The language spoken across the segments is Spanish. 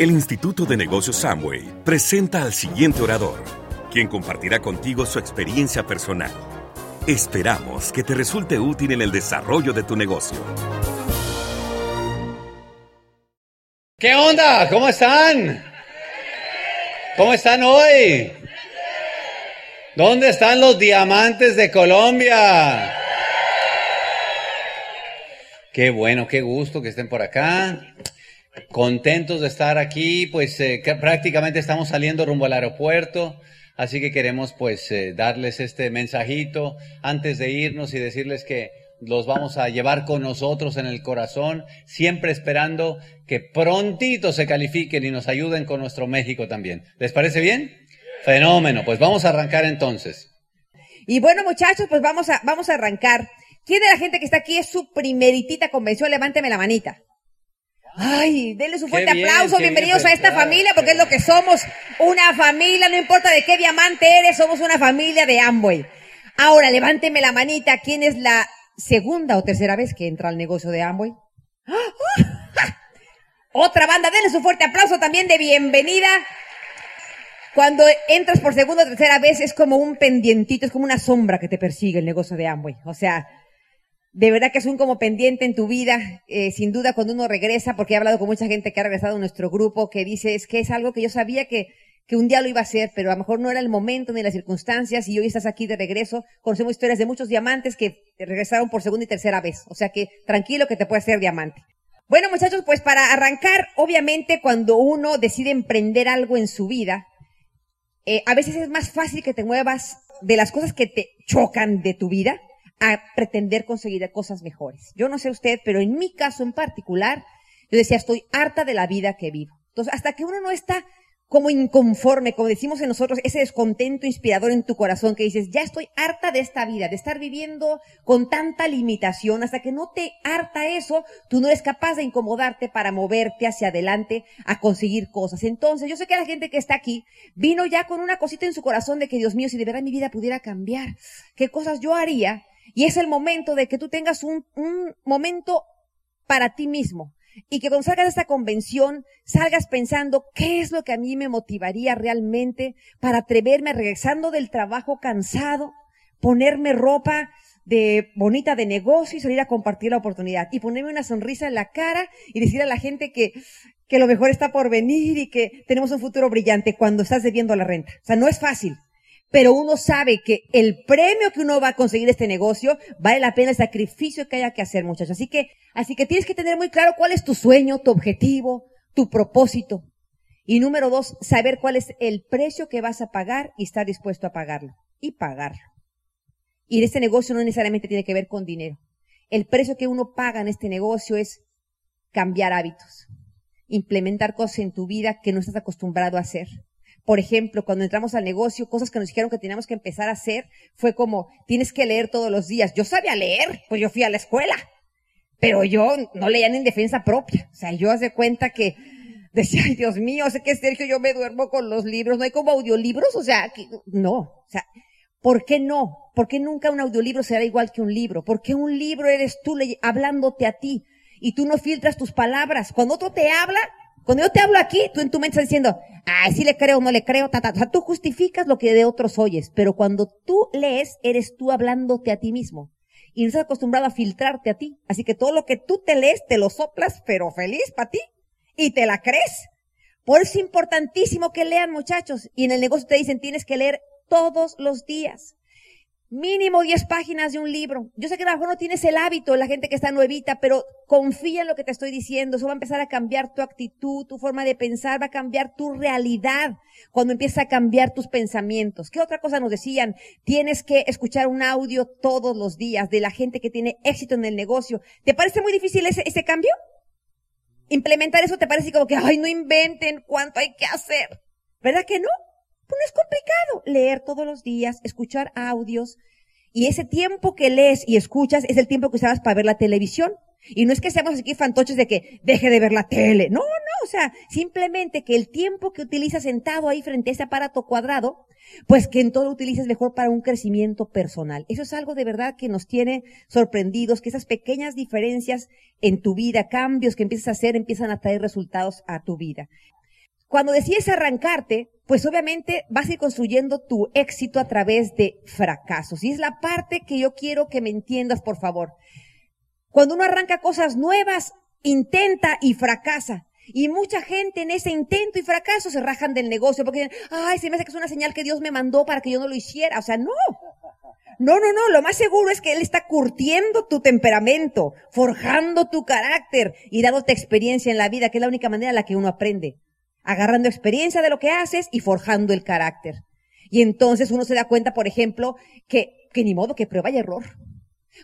El Instituto de Negocios Samway presenta al siguiente orador, quien compartirá contigo su experiencia personal. Esperamos que te resulte útil en el desarrollo de tu negocio. ¿Qué onda? ¿Cómo están? ¿Cómo están hoy? ¿Dónde están los diamantes de Colombia? Qué bueno, qué gusto que estén por acá. Contentos de estar aquí, pues eh, prácticamente estamos saliendo rumbo al aeropuerto, así que queremos pues eh, darles este mensajito antes de irnos y decirles que los vamos a llevar con nosotros en el corazón, siempre esperando que prontito se califiquen y nos ayuden con nuestro México también. ¿Les parece bien? Fenómeno, pues vamos a arrancar entonces. Y bueno, muchachos, pues vamos a, vamos a arrancar. ¿Quién de la gente que está aquí es su primeritita convención? Levánteme la manita. Ay, denle su fuerte bien, aplauso, bienvenidos bien a esta familia, porque es lo que somos, una familia, no importa de qué diamante eres, somos una familia de Amway. Ahora, levánteme la manita, ¿quién es la segunda o tercera vez que entra al negocio de Amway? ¡Ah! Otra banda, denle su fuerte aplauso también de bienvenida. Cuando entras por segunda o tercera vez es como un pendientito, es como una sombra que te persigue el negocio de Amway. O sea, de verdad que es un como pendiente en tu vida, eh, sin duda cuando uno regresa, porque he hablado con mucha gente que ha regresado a nuestro grupo, que dice, es que es algo que yo sabía que, que un día lo iba a hacer, pero a lo mejor no era el momento ni las circunstancias, y hoy estás aquí de regreso. Conocemos historias de muchos diamantes que regresaron por segunda y tercera vez. O sea que tranquilo que te puede hacer diamante. Bueno, muchachos, pues para arrancar, obviamente cuando uno decide emprender algo en su vida, eh, a veces es más fácil que te muevas de las cosas que te chocan de tu vida a pretender conseguir cosas mejores. Yo no sé usted, pero en mi caso en particular, yo decía, estoy harta de la vida que vivo. Entonces, hasta que uno no está como inconforme, como decimos en nosotros, ese descontento inspirador en tu corazón que dices, ya estoy harta de esta vida, de estar viviendo con tanta limitación, hasta que no te harta eso, tú no eres capaz de incomodarte para moverte hacia adelante a conseguir cosas. Entonces, yo sé que la gente que está aquí vino ya con una cosita en su corazón de que, Dios mío, si de verdad mi vida pudiera cambiar, qué cosas yo haría. Y es el momento de que tú tengas un, un momento para ti mismo. Y que cuando salgas de esta convención, salgas pensando qué es lo que a mí me motivaría realmente para atreverme regresando del trabajo cansado, ponerme ropa de bonita de negocio y salir a compartir la oportunidad y ponerme una sonrisa en la cara y decir a la gente que, que lo mejor está por venir y que tenemos un futuro brillante cuando estás debiendo la renta. O sea, no es fácil pero uno sabe que el premio que uno va a conseguir de este negocio vale la pena el sacrificio que haya que hacer, muchachos. Así que, así que tienes que tener muy claro cuál es tu sueño, tu objetivo, tu propósito. Y número dos, saber cuál es el precio que vas a pagar y estar dispuesto a pagarlo. Y pagarlo. Y este negocio no necesariamente tiene que ver con dinero. El precio que uno paga en este negocio es cambiar hábitos, implementar cosas en tu vida que no estás acostumbrado a hacer. Por ejemplo, cuando entramos al negocio, cosas que nos dijeron que teníamos que empezar a hacer fue como, tienes que leer todos los días. Yo sabía leer, pues yo fui a la escuela, pero yo no leía ni en defensa propia. O sea, yo hace cuenta que decía, ay Dios mío, sé que Sergio, yo me duermo con los libros, no hay como audiolibros, o sea, no, o sea, ¿por qué no? ¿Por qué nunca un audiolibro será igual que un libro? ¿Por qué un libro eres tú hablándote a ti y tú no filtras tus palabras? Cuando otro te habla, cuando yo te hablo aquí, tú en tu mente estás diciendo, ay, sí le creo, no le creo, ta, ta. O sea, tú justificas lo que de otros oyes, pero cuando tú lees, eres tú hablándote a ti mismo. Y no estás acostumbrado a filtrarte a ti. Así que todo lo que tú te lees, te lo soplas, pero feliz para ti. Y te la crees. Por eso es importantísimo que lean, muchachos. Y en el negocio te dicen, tienes que leer todos los días. Mínimo 10 páginas de un libro. Yo sé que a lo mejor no tienes el hábito, la gente que está nuevita, pero confía en lo que te estoy diciendo. Eso va a empezar a cambiar tu actitud, tu forma de pensar, va a cambiar tu realidad cuando empieza a cambiar tus pensamientos. ¿Qué otra cosa nos decían? Tienes que escuchar un audio todos los días de la gente que tiene éxito en el negocio. ¿Te parece muy difícil ese, ese cambio? Implementar eso te parece como que, ay, no inventen cuánto hay que hacer. ¿Verdad que no? Pues no es complicado. Leer todos los días, escuchar audios. Y ese tiempo que lees y escuchas es el tiempo que usabas para ver la televisión. Y no es que seamos aquí fantoches de que deje de ver la tele. No, no, o sea, simplemente que el tiempo que utilizas sentado ahí frente a ese aparato cuadrado, pues que en todo lo utilices mejor para un crecimiento personal. Eso es algo de verdad que nos tiene sorprendidos, que esas pequeñas diferencias en tu vida, cambios que empiezas a hacer, empiezan a traer resultados a tu vida. Cuando decides arrancarte, pues obviamente vas a ir construyendo tu éxito a través de fracasos. Y es la parte que yo quiero que me entiendas, por favor. Cuando uno arranca cosas nuevas, intenta y fracasa. Y mucha gente en ese intento y fracaso se rajan del negocio porque dicen, ay, se me hace que es una señal que Dios me mandó para que yo no lo hiciera. O sea, no. No, no, no. Lo más seguro es que Él está curtiendo tu temperamento, forjando tu carácter y dándote experiencia en la vida, que es la única manera en la que uno aprende agarrando experiencia de lo que haces y forjando el carácter. Y entonces uno se da cuenta, por ejemplo, que, que ni modo que prueba y error.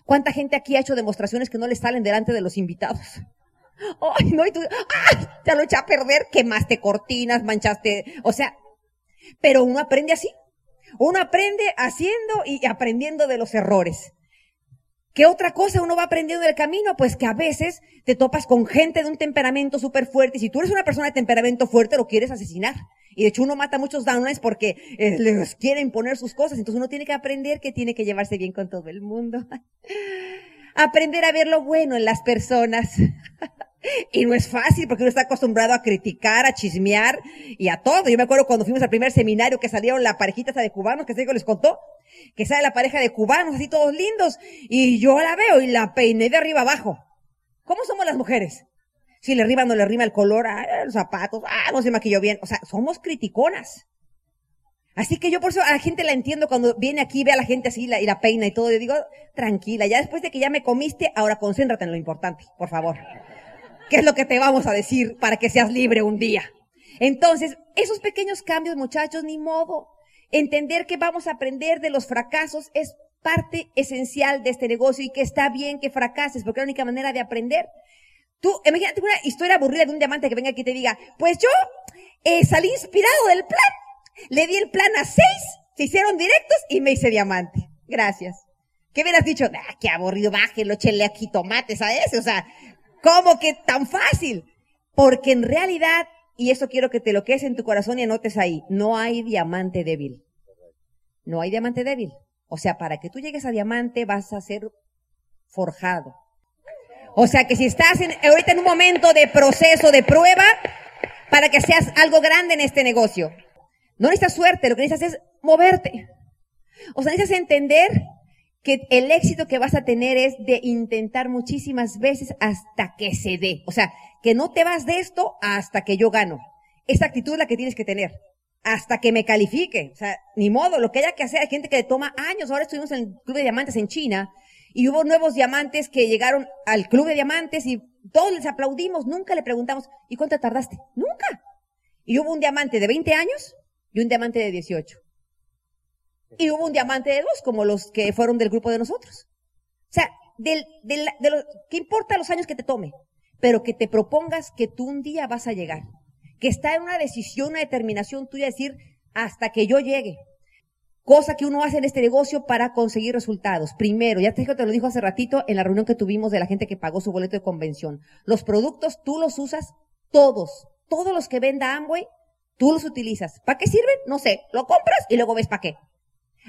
¿Cuánta gente aquí ha hecho demostraciones que no le salen delante de los invitados? Ay, no, y tú, ¡ay! Te lo eché a perder, quemaste cortinas, manchaste, o sea, pero uno aprende así. Uno aprende haciendo y aprendiendo de los errores. ¿Qué otra cosa uno va aprendiendo del camino? Pues que a veces te topas con gente de un temperamento súper fuerte y si tú eres una persona de temperamento fuerte lo quieres asesinar. Y de hecho uno mata a muchos downlines porque eh, les quiere imponer sus cosas. Entonces uno tiene que aprender que tiene que llevarse bien con todo el mundo. aprender a ver lo bueno en las personas. Y no es fácil porque uno está acostumbrado a criticar, a chismear y a todo. Yo me acuerdo cuando fuimos al primer seminario que salieron la parejita de cubanos que se les contó, que sale la pareja de cubanos así todos lindos y yo la veo y la peiné de arriba abajo. ¿Cómo somos las mujeres? Si le arriba no le rima el color, ah, los zapatos, ah, no se maquilló bien. O sea, somos criticonas. Así que yo por eso a la gente la entiendo cuando viene aquí, ve a la gente así y la peina y todo. Yo digo, tranquila, ya después de que ya me comiste, ahora concéntrate en lo importante, por favor. ¿Qué es lo que te vamos a decir para que seas libre un día? Entonces, esos pequeños cambios, muchachos, ni modo. Entender que vamos a aprender de los fracasos es parte esencial de este negocio y que está bien que fracases, porque es la única manera de aprender. Tú, imagínate una historia aburrida de un diamante que venga aquí y te diga, pues yo eh, salí inspirado del plan, le di el plan a seis, se hicieron directos y me hice diamante. Gracias. ¿Qué hubieras dicho? Ah, qué aburrido, bájelo, échele aquí tomates a ese. O sea, ¿Cómo que tan fácil? Porque en realidad, y eso quiero que te lo quedes en tu corazón y anotes ahí, no hay diamante débil. No hay diamante débil. O sea, para que tú llegues a diamante vas a ser forjado. O sea, que si estás en, ahorita en un momento de proceso, de prueba, para que seas algo grande en este negocio. No necesitas suerte, lo que necesitas es moverte. O sea, necesitas entender que el éxito que vas a tener es de intentar muchísimas veces hasta que se dé. O sea, que no te vas de esto hasta que yo gano. Esa actitud es la que tienes que tener. Hasta que me califique. O sea, ni modo, lo que haya que hacer. Hay gente que toma años. Ahora estuvimos en el Club de Diamantes en China y hubo nuevos diamantes que llegaron al Club de Diamantes y todos les aplaudimos. Nunca le preguntamos, ¿y cuánto tardaste? Nunca. Y hubo un diamante de 20 años y un diamante de 18. Y hubo un diamante de dos, como los que fueron del grupo de nosotros. O sea, del, del, de lo, ¿qué importa los años que te tome? Pero que te propongas que tú un día vas a llegar. Que está en una decisión, una determinación tuya, decir, hasta que yo llegue. Cosa que uno hace en este negocio para conseguir resultados. Primero, ya te, te lo dijo hace ratito en la reunión que tuvimos de la gente que pagó su boleto de convención. Los productos tú los usas todos. Todos los que venda Amway, tú los utilizas. ¿Para qué sirven? No sé. Lo compras y luego ves para qué.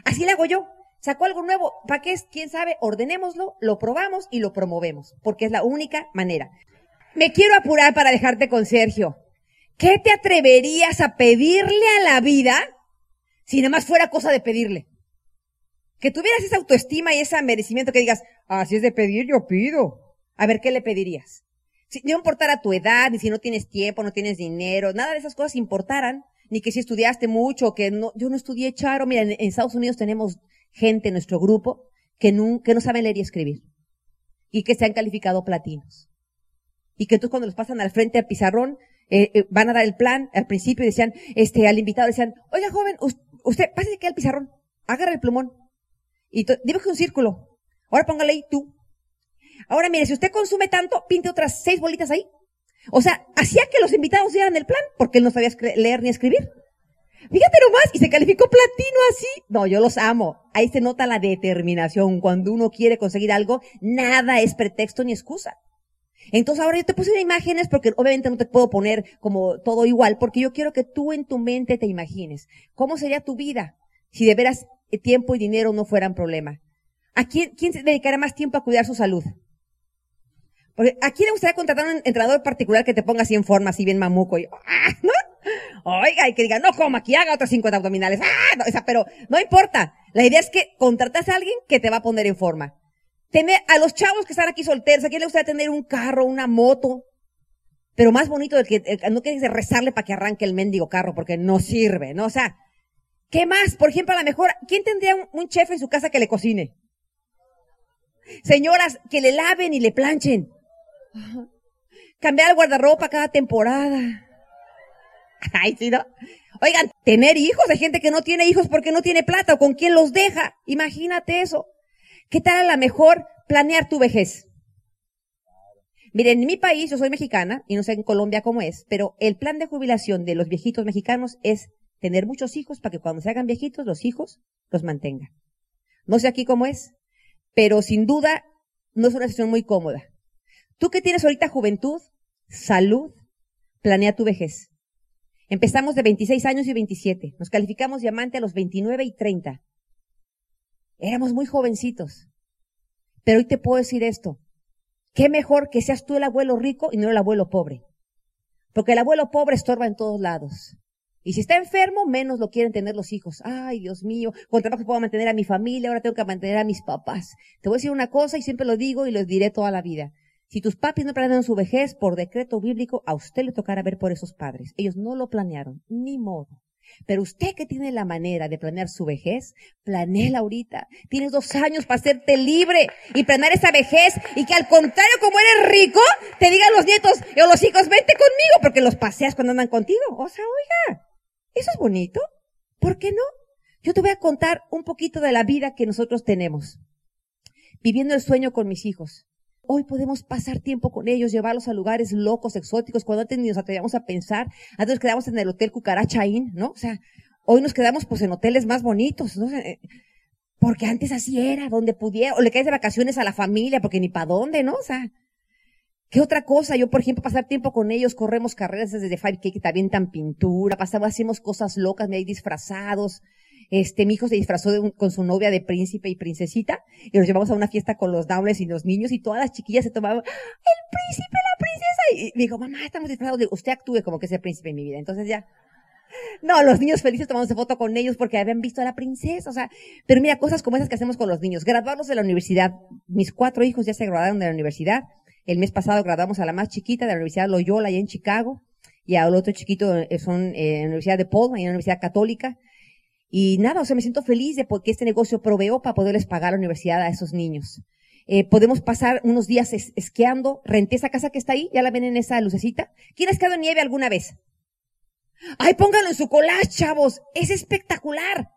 Así le hago yo. Sacó algo nuevo, ¿para qué? ¿Quién sabe? Ordenémoslo, lo probamos y lo promovemos, porque es la única manera. Me quiero apurar para dejarte con Sergio. ¿Qué te atreverías a pedirle a la vida si nada más fuera cosa de pedirle? Que tuvieras esa autoestima y ese merecimiento que digas, así es de pedir, yo pido. A ver, ¿qué le pedirías? Si no importara tu edad, ni si no tienes tiempo, no tienes dinero, nada de esas cosas importaran, ni que si estudiaste mucho, que no, yo no estudié charo. Mira, en, Estados Unidos tenemos gente en nuestro grupo que no, que no saben leer y escribir. Y que se han calificado platinos. Y que entonces cuando los pasan al frente al pizarrón, eh, eh, van a dar el plan al principio y decían, este, al invitado decían, oiga joven, usted, pase aquí al pizarrón, agarra el plumón. Y dibuje un círculo. Ahora póngale ahí tú. Ahora mire, si usted consume tanto, pinte otras seis bolitas ahí. O sea, hacía que los invitados dieran el plan, porque él no sabía leer ni escribir. Fíjate nomás, y se calificó platino así. No, yo los amo. Ahí se nota la determinación. Cuando uno quiere conseguir algo, nada es pretexto ni excusa. Entonces ahora yo te puse imágenes porque obviamente no te puedo poner como todo igual, porque yo quiero que tú en tu mente te imagines. ¿Cómo sería tu vida si de veras tiempo y dinero no fueran problema? ¿A quién, quién se dedicará más tiempo a cuidar su salud? Porque ¿a quién le gustaría contratar un entrenador particular que te ponga así en forma, así bien mamuco? Y, ¡ah! ¿no? Oiga, y que diga, no coma, aquí haga otros 50 abdominales. Ah, o sea, pero no importa. La idea es que contratas a alguien que te va a poner en forma. Tener, a los chavos que están aquí solteros, ¿a quién le gustaría tener un carro, una moto? Pero más bonito del que, no quieres rezarle para que arranque el mendigo carro porque no sirve, ¿no? O sea, ¿qué más? Por ejemplo, a lo mejor, ¿quién tendría un, un chef en su casa que le cocine? Señoras, que le laven y le planchen. Cambiar el guardarropa cada temporada. Ay, sí, ¿no? Oigan, tener hijos, hay gente que no tiene hijos porque no tiene plata o con quién los deja. Imagínate eso. ¿Qué tal a lo mejor planear tu vejez? Miren, en mi país, yo soy mexicana, y no sé en Colombia cómo es, pero el plan de jubilación de los viejitos mexicanos es tener muchos hijos para que cuando se hagan viejitos, los hijos los mantengan. No sé aquí cómo es, pero sin duda no es una situación muy cómoda. Tú que tienes ahorita juventud, salud, planea tu vejez. Empezamos de 26 años y 27. Nos calificamos diamante a los 29 y 30. Éramos muy jovencitos. Pero hoy te puedo decir esto. Qué mejor que seas tú el abuelo rico y no el abuelo pobre. Porque el abuelo pobre estorba en todos lados. Y si está enfermo, menos lo quieren tener los hijos. Ay, Dios mío, con trabajo puedo mantener a mi familia, ahora tengo que mantener a mis papás. Te voy a decir una cosa y siempre lo digo y lo diré toda la vida. Si tus papis no planearon su vejez por decreto bíblico, a usted le tocará ver por esos padres. Ellos no lo planearon, ni modo. Pero usted que tiene la manera de planear su vejez, planéela ahorita. Tienes dos años para hacerte libre y planear esa vejez y que al contrario, como eres rico, te digan los nietos o los hijos, vente conmigo porque los paseas cuando andan contigo. O sea, oiga, eso es bonito. ¿Por qué no? Yo te voy a contar un poquito de la vida que nosotros tenemos. Viviendo el sueño con mis hijos. Hoy podemos pasar tiempo con ellos, llevarlos a lugares locos, exóticos, cuando antes ni nos atrevíamos a pensar. Antes nos quedamos en el hotel Cucarachaín, ¿no? O sea, hoy nos quedamos pues en hoteles más bonitos, ¿no? Eh, Porque antes así era, donde pudiera, o le caes de vacaciones a la familia, porque ni para dónde, ¿no? O sea, ¿qué otra cosa? Yo, por ejemplo, pasar tiempo con ellos, corremos carreras desde 5K que te avientan pintura, pasamos, hacemos cosas locas, me hay disfrazados. Este, mi hijo se disfrazó de con su novia de príncipe y princesita y nos llevamos a una fiesta con los downless y los niños y todas las chiquillas se tomaban, el príncipe, la princesa. Y me dijo, mamá, estamos disfrazados. Usted actúe como que es el príncipe en mi vida. Entonces ya. No, los niños felices tomándose foto con ellos porque habían visto a la princesa. O sea, pero mira, cosas como esas que hacemos con los niños. Graduarlos de la universidad. Mis cuatro hijos ya se graduaron de la universidad. El mes pasado graduamos a la más chiquita de la Universidad Loyola, allá en Chicago. Y al otro chiquito eh, son eh, en la Universidad de Paul, en la Universidad Católica. Y nada, o sea, me siento feliz de porque este negocio proveó para poderles pagar la universidad a esos niños. Eh, podemos pasar unos días es- esquiando. Renté esa casa que está ahí, ya la ven en esa lucecita. ¿Quién ha esquiado en nieve alguna vez? Ay, pónganlo en su collage, chavos. Es espectacular.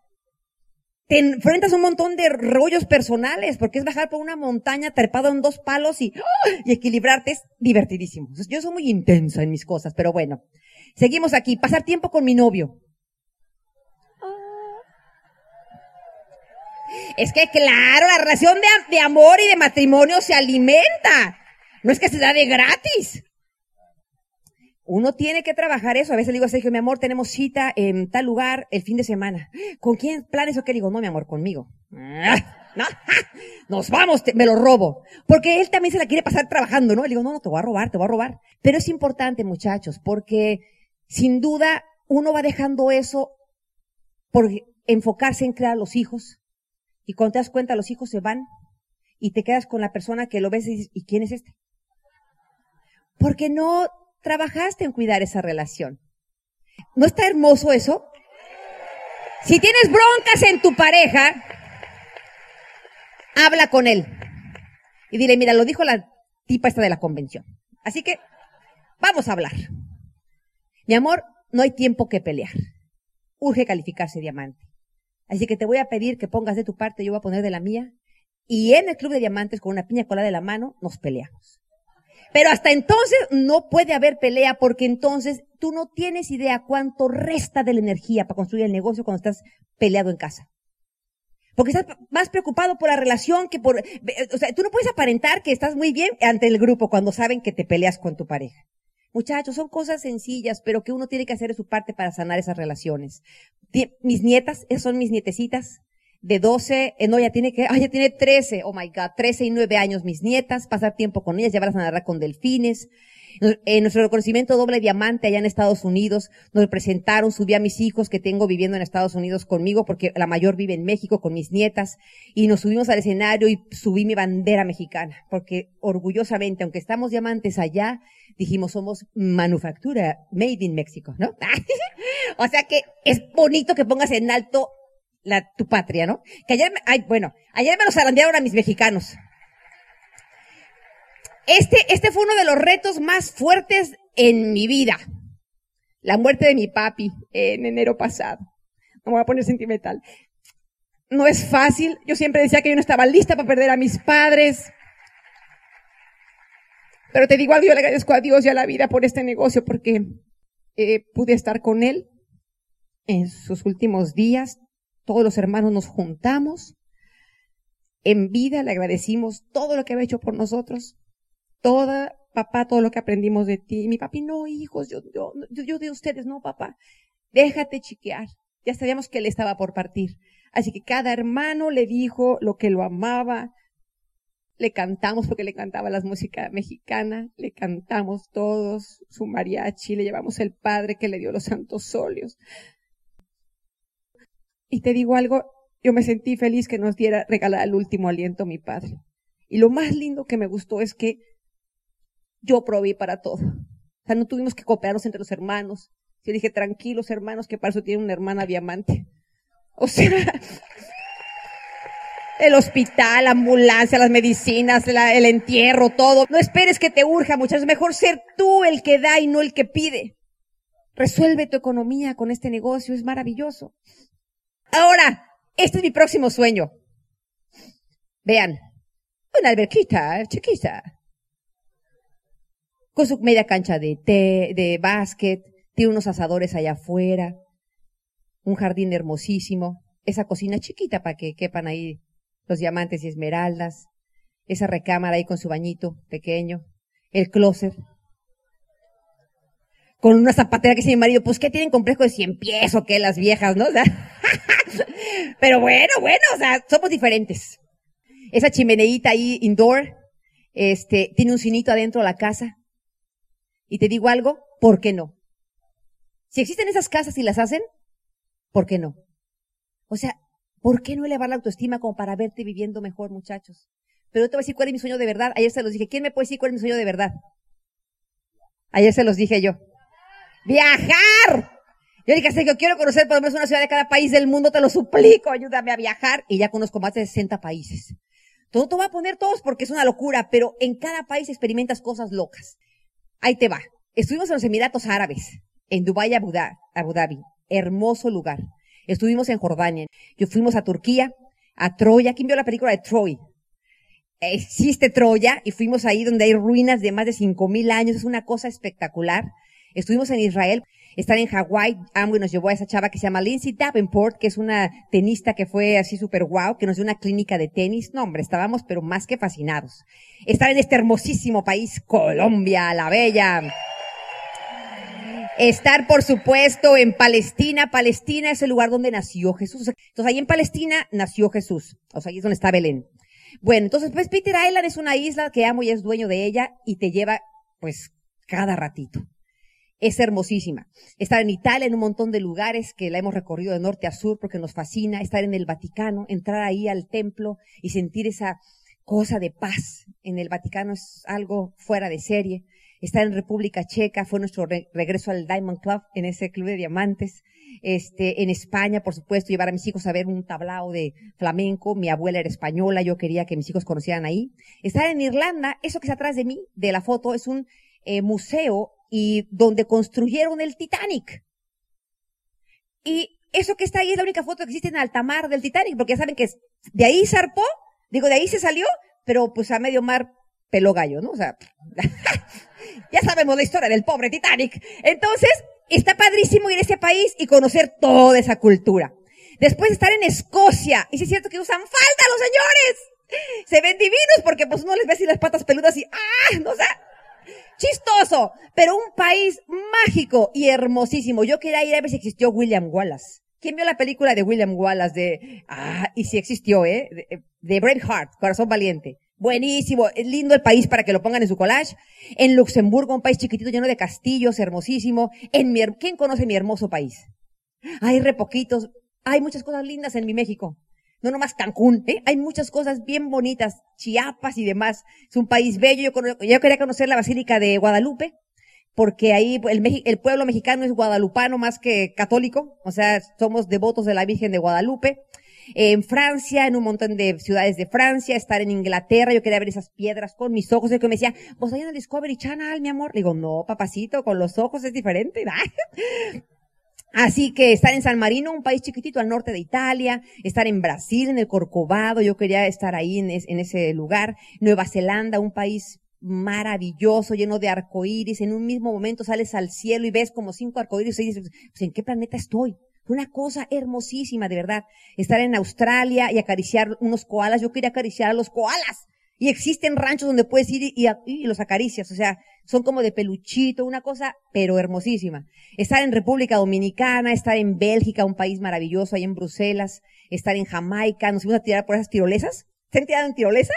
Te enfrentas a un montón de rollos personales, porque es bajar por una montaña trepado en dos palos y, ¡ah! y equilibrarte es divertidísimo. Yo soy muy intensa en mis cosas, pero bueno. Seguimos aquí. Pasar tiempo con mi novio. Es que claro, la relación de, am- de amor y de matrimonio se alimenta. No es que se da de gratis. Uno tiene que trabajar eso. A veces le digo a Sergio, mi amor, tenemos cita en tal lugar el fin de semana. ¿Con quién planes o qué? Le digo, no, mi amor, conmigo. Ah, No, nos vamos, me lo robo. Porque él también se la quiere pasar trabajando, ¿no? Le digo, no, no, te voy a robar, te voy a robar. Pero es importante, muchachos, porque sin duda uno va dejando eso por enfocarse en crear los hijos. Y cuando te das cuenta, los hijos se van y te quedas con la persona que lo ves y dices, ¿y quién es este? Porque no trabajaste en cuidar esa relación. ¿No está hermoso eso? Si tienes broncas en tu pareja, habla con él. Y dile, mira, lo dijo la tipa esta de la convención. Así que, vamos a hablar. Mi amor, no hay tiempo que pelear. Urge calificarse diamante. Así que te voy a pedir que pongas de tu parte, yo voy a poner de la mía. Y en el club de diamantes, con una piña colada de la mano, nos peleamos. Pero hasta entonces no puede haber pelea porque entonces tú no tienes idea cuánto resta de la energía para construir el negocio cuando estás peleado en casa. Porque estás más preocupado por la relación que por, o sea, tú no puedes aparentar que estás muy bien ante el grupo cuando saben que te peleas con tu pareja. Muchachos, son cosas sencillas, pero que uno tiene que hacer de su parte para sanar esas relaciones. Mis nietas, esas son mis nietecitas, de 12, eh, no, ya tiene que, ay, ya tiene 13, oh my God, 13 y 9 años mis nietas, pasar tiempo con ellas, llevarlas a nadar con delfines. En nuestro reconocimiento doble diamante allá en Estados Unidos, nos presentaron, subí a mis hijos que tengo viviendo en Estados Unidos conmigo, porque la mayor vive en México con mis nietas, y nos subimos al escenario y subí mi bandera mexicana, porque orgullosamente, aunque estamos diamantes allá, dijimos somos manufactura made in México, ¿no? o sea que es bonito que pongas en alto la, tu patria, ¿no? Que ayer, ay, bueno, ayer me los zarandearon a mis mexicanos. Este, este fue uno de los retos más fuertes en mi vida. La muerte de mi papi en enero pasado. No me voy a poner sentimental. No es fácil. Yo siempre decía que yo no estaba lista para perder a mis padres. Pero te digo algo, yo le agradezco a Dios y a la vida por este negocio porque eh, pude estar con él en sus últimos días. Todos los hermanos nos juntamos. En vida le agradecimos todo lo que había hecho por nosotros toda, papá, todo lo que aprendimos de ti. mi papi, no, hijos, yo, de ustedes, no, papá. Déjate chiquear. Ya sabíamos que él estaba por partir. Así que cada hermano le dijo lo que lo amaba. Le cantamos porque le cantaba la música mexicana. Le cantamos todos su mariachi. Le llevamos el padre que le dio los santos óleos. Y te digo algo, yo me sentí feliz que nos diera regalar el último aliento a mi padre. Y lo más lindo que me gustó es que yo proveí para todo. O sea, no tuvimos que cooperarnos entre los hermanos. Yo dije, tranquilos hermanos, que para eso tiene una hermana diamante. O sea, el hospital, la ambulancia, las medicinas, el entierro, todo. No esperes que te urja, muchachos. Mejor ser tú el que da y no el que pide. Resuelve tu economía con este negocio, es maravilloso. Ahora, este es mi próximo sueño. Vean, una alberquita chiquita, su media cancha de té, de básquet, tiene unos asadores allá afuera, un jardín hermosísimo, esa cocina chiquita para que quepan ahí los diamantes y esmeraldas, esa recámara ahí con su bañito pequeño, el closet, con una zapatera que dice mi marido, pues ¿qué tienen complejo de cien pies o qué las viejas, no? pero bueno, bueno, o sea, somos diferentes. Esa chimeneita ahí indoor, este, tiene un cinito adentro de la casa, y te digo algo, ¿por qué no? Si existen esas casas y las hacen, ¿por qué no? O sea, ¿por qué no elevar la autoestima como para verte viviendo mejor, muchachos? Pero yo te voy a decir cuál es mi sueño de verdad. Ayer se los dije. ¿Quién me puede decir cuál es mi sueño de verdad? Ayer se los dije yo. ¡Viajar! Yo dije, yo quiero conocer por lo menos una ciudad de cada país del mundo, te lo suplico, ayúdame a viajar. Y ya conozco más de 60 países. Todo te va a poner todos porque es una locura, pero en cada país experimentas cosas locas. Ahí te va. Estuvimos en los Emiratos Árabes, en Dubái, Abu Dhabi. Hermoso lugar. Estuvimos en Jordania. Yo fuimos a Turquía, a Troya. ¿Quién vio la película de Troy? Existe Troya y fuimos ahí donde hay ruinas de más de cinco mil años. Es una cosa espectacular. Estuvimos en Israel, estar en Hawái, Amway nos llevó a esa chava que se llama Lindsay Davenport, que es una tenista que fue así súper guau, que nos dio una clínica de tenis. No, hombre, estábamos pero más que fascinados. Estar en este hermosísimo país, Colombia, la bella. Estar, por supuesto, en Palestina. Palestina es el lugar donde nació Jesús. Entonces, ahí en Palestina nació Jesús. O sea, ahí es donde está Belén. Bueno, entonces, pues Peter Island es una isla que amo y es dueño de ella y te lleva, pues, cada ratito es hermosísima. Estar en Italia, en un montón de lugares que la hemos recorrido de norte a sur porque nos fascina. Estar en el Vaticano, entrar ahí al templo y sentir esa cosa de paz en el Vaticano es algo fuera de serie. Estar en República Checa fue nuestro regreso al Diamond Club, en ese club de diamantes. Este, en España, por supuesto, llevar a mis hijos a ver un tablao de flamenco. Mi abuela era española, yo quería que mis hijos conocieran ahí. Estar en Irlanda, eso que está atrás de mí, de la foto, es un eh, museo y donde construyeron el Titanic. Y eso que está ahí es la única foto que existe en alta mar del Titanic, porque ya saben que de ahí zarpó, digo, de ahí se salió, pero pues a medio mar peló gallo, ¿no? O sea, ya sabemos la historia del pobre Titanic. Entonces, está padrísimo ir a ese país y conocer toda esa cultura. Después estar en Escocia, y si es cierto que usan falda los señores. Se ven divinos porque pues uno les ve así las patas peludas y, ah, no sé, chistoso, pero un país mágico y hermosísimo. Yo quería ir a ver si existió William Wallace. ¿Quién vio la película de William Wallace de, ah, y si existió, eh? De, de Braveheart, Corazón Valiente. Buenísimo, lindo el país para que lo pongan en su collage. En Luxemburgo, un país chiquitito lleno de castillos, hermosísimo. En mi, ¿quién conoce mi hermoso país? Hay re poquitos. Hay muchas cosas lindas en mi México. No nomás Cancún, ¿eh? Hay muchas cosas bien bonitas. Chiapas y demás. Es un país bello. Yo, yo quería conocer la Basílica de Guadalupe porque ahí el, el, pueblo mexicano es guadalupano más que católico, o sea, somos devotos de la Virgen de Guadalupe en Francia, en un montón de ciudades de Francia, estar en Inglaterra, yo quería ver esas piedras con mis ojos, y que me decía, vos ahí en el Discovery Channel, mi amor. Le digo, no, papacito, con los ojos es diferente. Así que estar en San Marino, un país chiquitito al norte de Italia, estar en Brasil, en el Corcovado, yo quería estar ahí en, ese lugar. Nueva Zelanda, un país maravilloso, lleno de arcoíris. En un mismo momento sales al cielo y ves como cinco arcoíris y dices, pues, ¿en qué planeta estoy? Una cosa hermosísima, de verdad. Estar en Australia y acariciar unos koalas. Yo quería acariciar a los koalas. Y existen ranchos donde puedes ir y, los acaricias. O sea, son como de peluchito, una cosa, pero hermosísima. Estar en República Dominicana, estar en Bélgica, un país maravilloso, ahí en Bruselas, estar en Jamaica. Nos fuimos a tirar por esas tirolesas. ¿Se han tirado en tirolesa?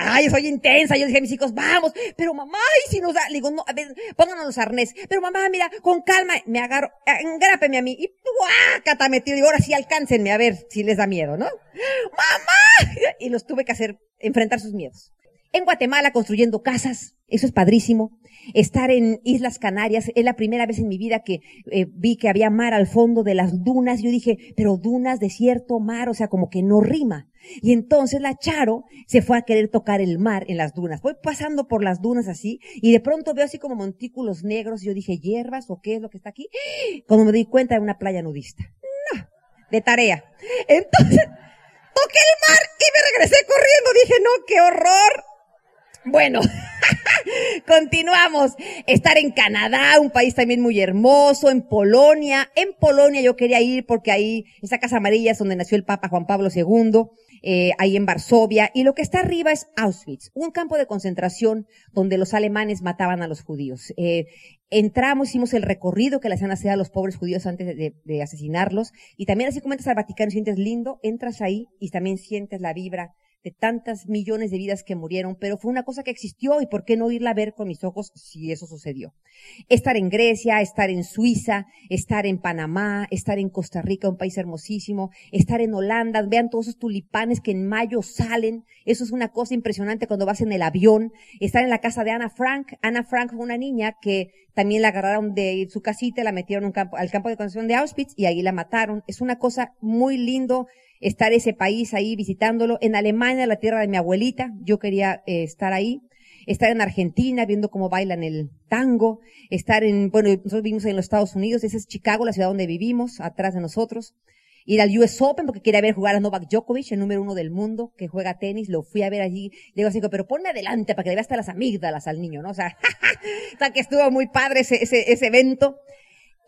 Ay, soy intensa. Yo dije a mis hijos, vamos. Pero mamá, y si nos da, le digo, no, a ver, pónganos los arnés. Pero mamá, mira, con calma, me agarro, engrápeme a mí. Y guácata, me tiro. Digo, ahora sí alcáncenme a ver si les da miedo, ¿no? ¡Mamá! Y los tuve que hacer, enfrentar sus miedos. En Guatemala construyendo casas, eso es padrísimo. Estar en Islas Canarias es la primera vez en mi vida que eh, vi que había mar al fondo de las dunas. Yo dije, pero dunas, desierto, mar, o sea, como que no rima. Y entonces la Charo se fue a querer tocar el mar en las dunas. Voy pasando por las dunas así y de pronto veo así como montículos negros. Y yo dije, hierbas o qué es lo que está aquí. Cuando me di cuenta de una playa nudista. No, de tarea. Entonces, toqué el mar y me regresé corriendo. Dije, no, qué horror. Bueno, continuamos. Estar en Canadá, un país también muy hermoso, en Polonia. En Polonia yo quería ir porque ahí, esa casa amarilla es donde nació el Papa Juan Pablo II, eh, ahí en Varsovia. Y lo que está arriba es Auschwitz, un campo de concentración donde los alemanes mataban a los judíos. Eh, entramos, hicimos el recorrido que le hacían hacer a los pobres judíos antes de, de asesinarlos. Y también así como entras al Vaticano, sientes lindo, entras ahí y también sientes la vibra de tantas millones de vidas que murieron, pero fue una cosa que existió y por qué no irla a ver con mis ojos si eso sucedió. Estar en Grecia, estar en Suiza, estar en Panamá, estar en Costa Rica, un país hermosísimo, estar en Holanda, vean todos esos tulipanes que en mayo salen, eso es una cosa impresionante cuando vas en el avión, estar en la casa de Ana Frank, Ana Frank fue una niña que también la agarraron de su casita, la metieron un campo, al campo de concentración de Auschwitz y ahí la mataron. Es una cosa muy lindo estar ese país ahí visitándolo. En Alemania, la tierra de mi abuelita, yo quería eh, estar ahí. Estar en Argentina, viendo cómo bailan el tango. Estar en, bueno, nosotros vivimos en los Estados Unidos, esa es Chicago, la ciudad donde vivimos, atrás de nosotros. Ir al US Open porque quería ver jugar a Novak Djokovic, el número uno del mundo, que juega tenis, lo fui a ver allí. Le digo así, pero ponme adelante para que le vea hasta las amígdalas al niño, ¿no? O sea, o sea que estuvo muy padre ese, ese, ese evento.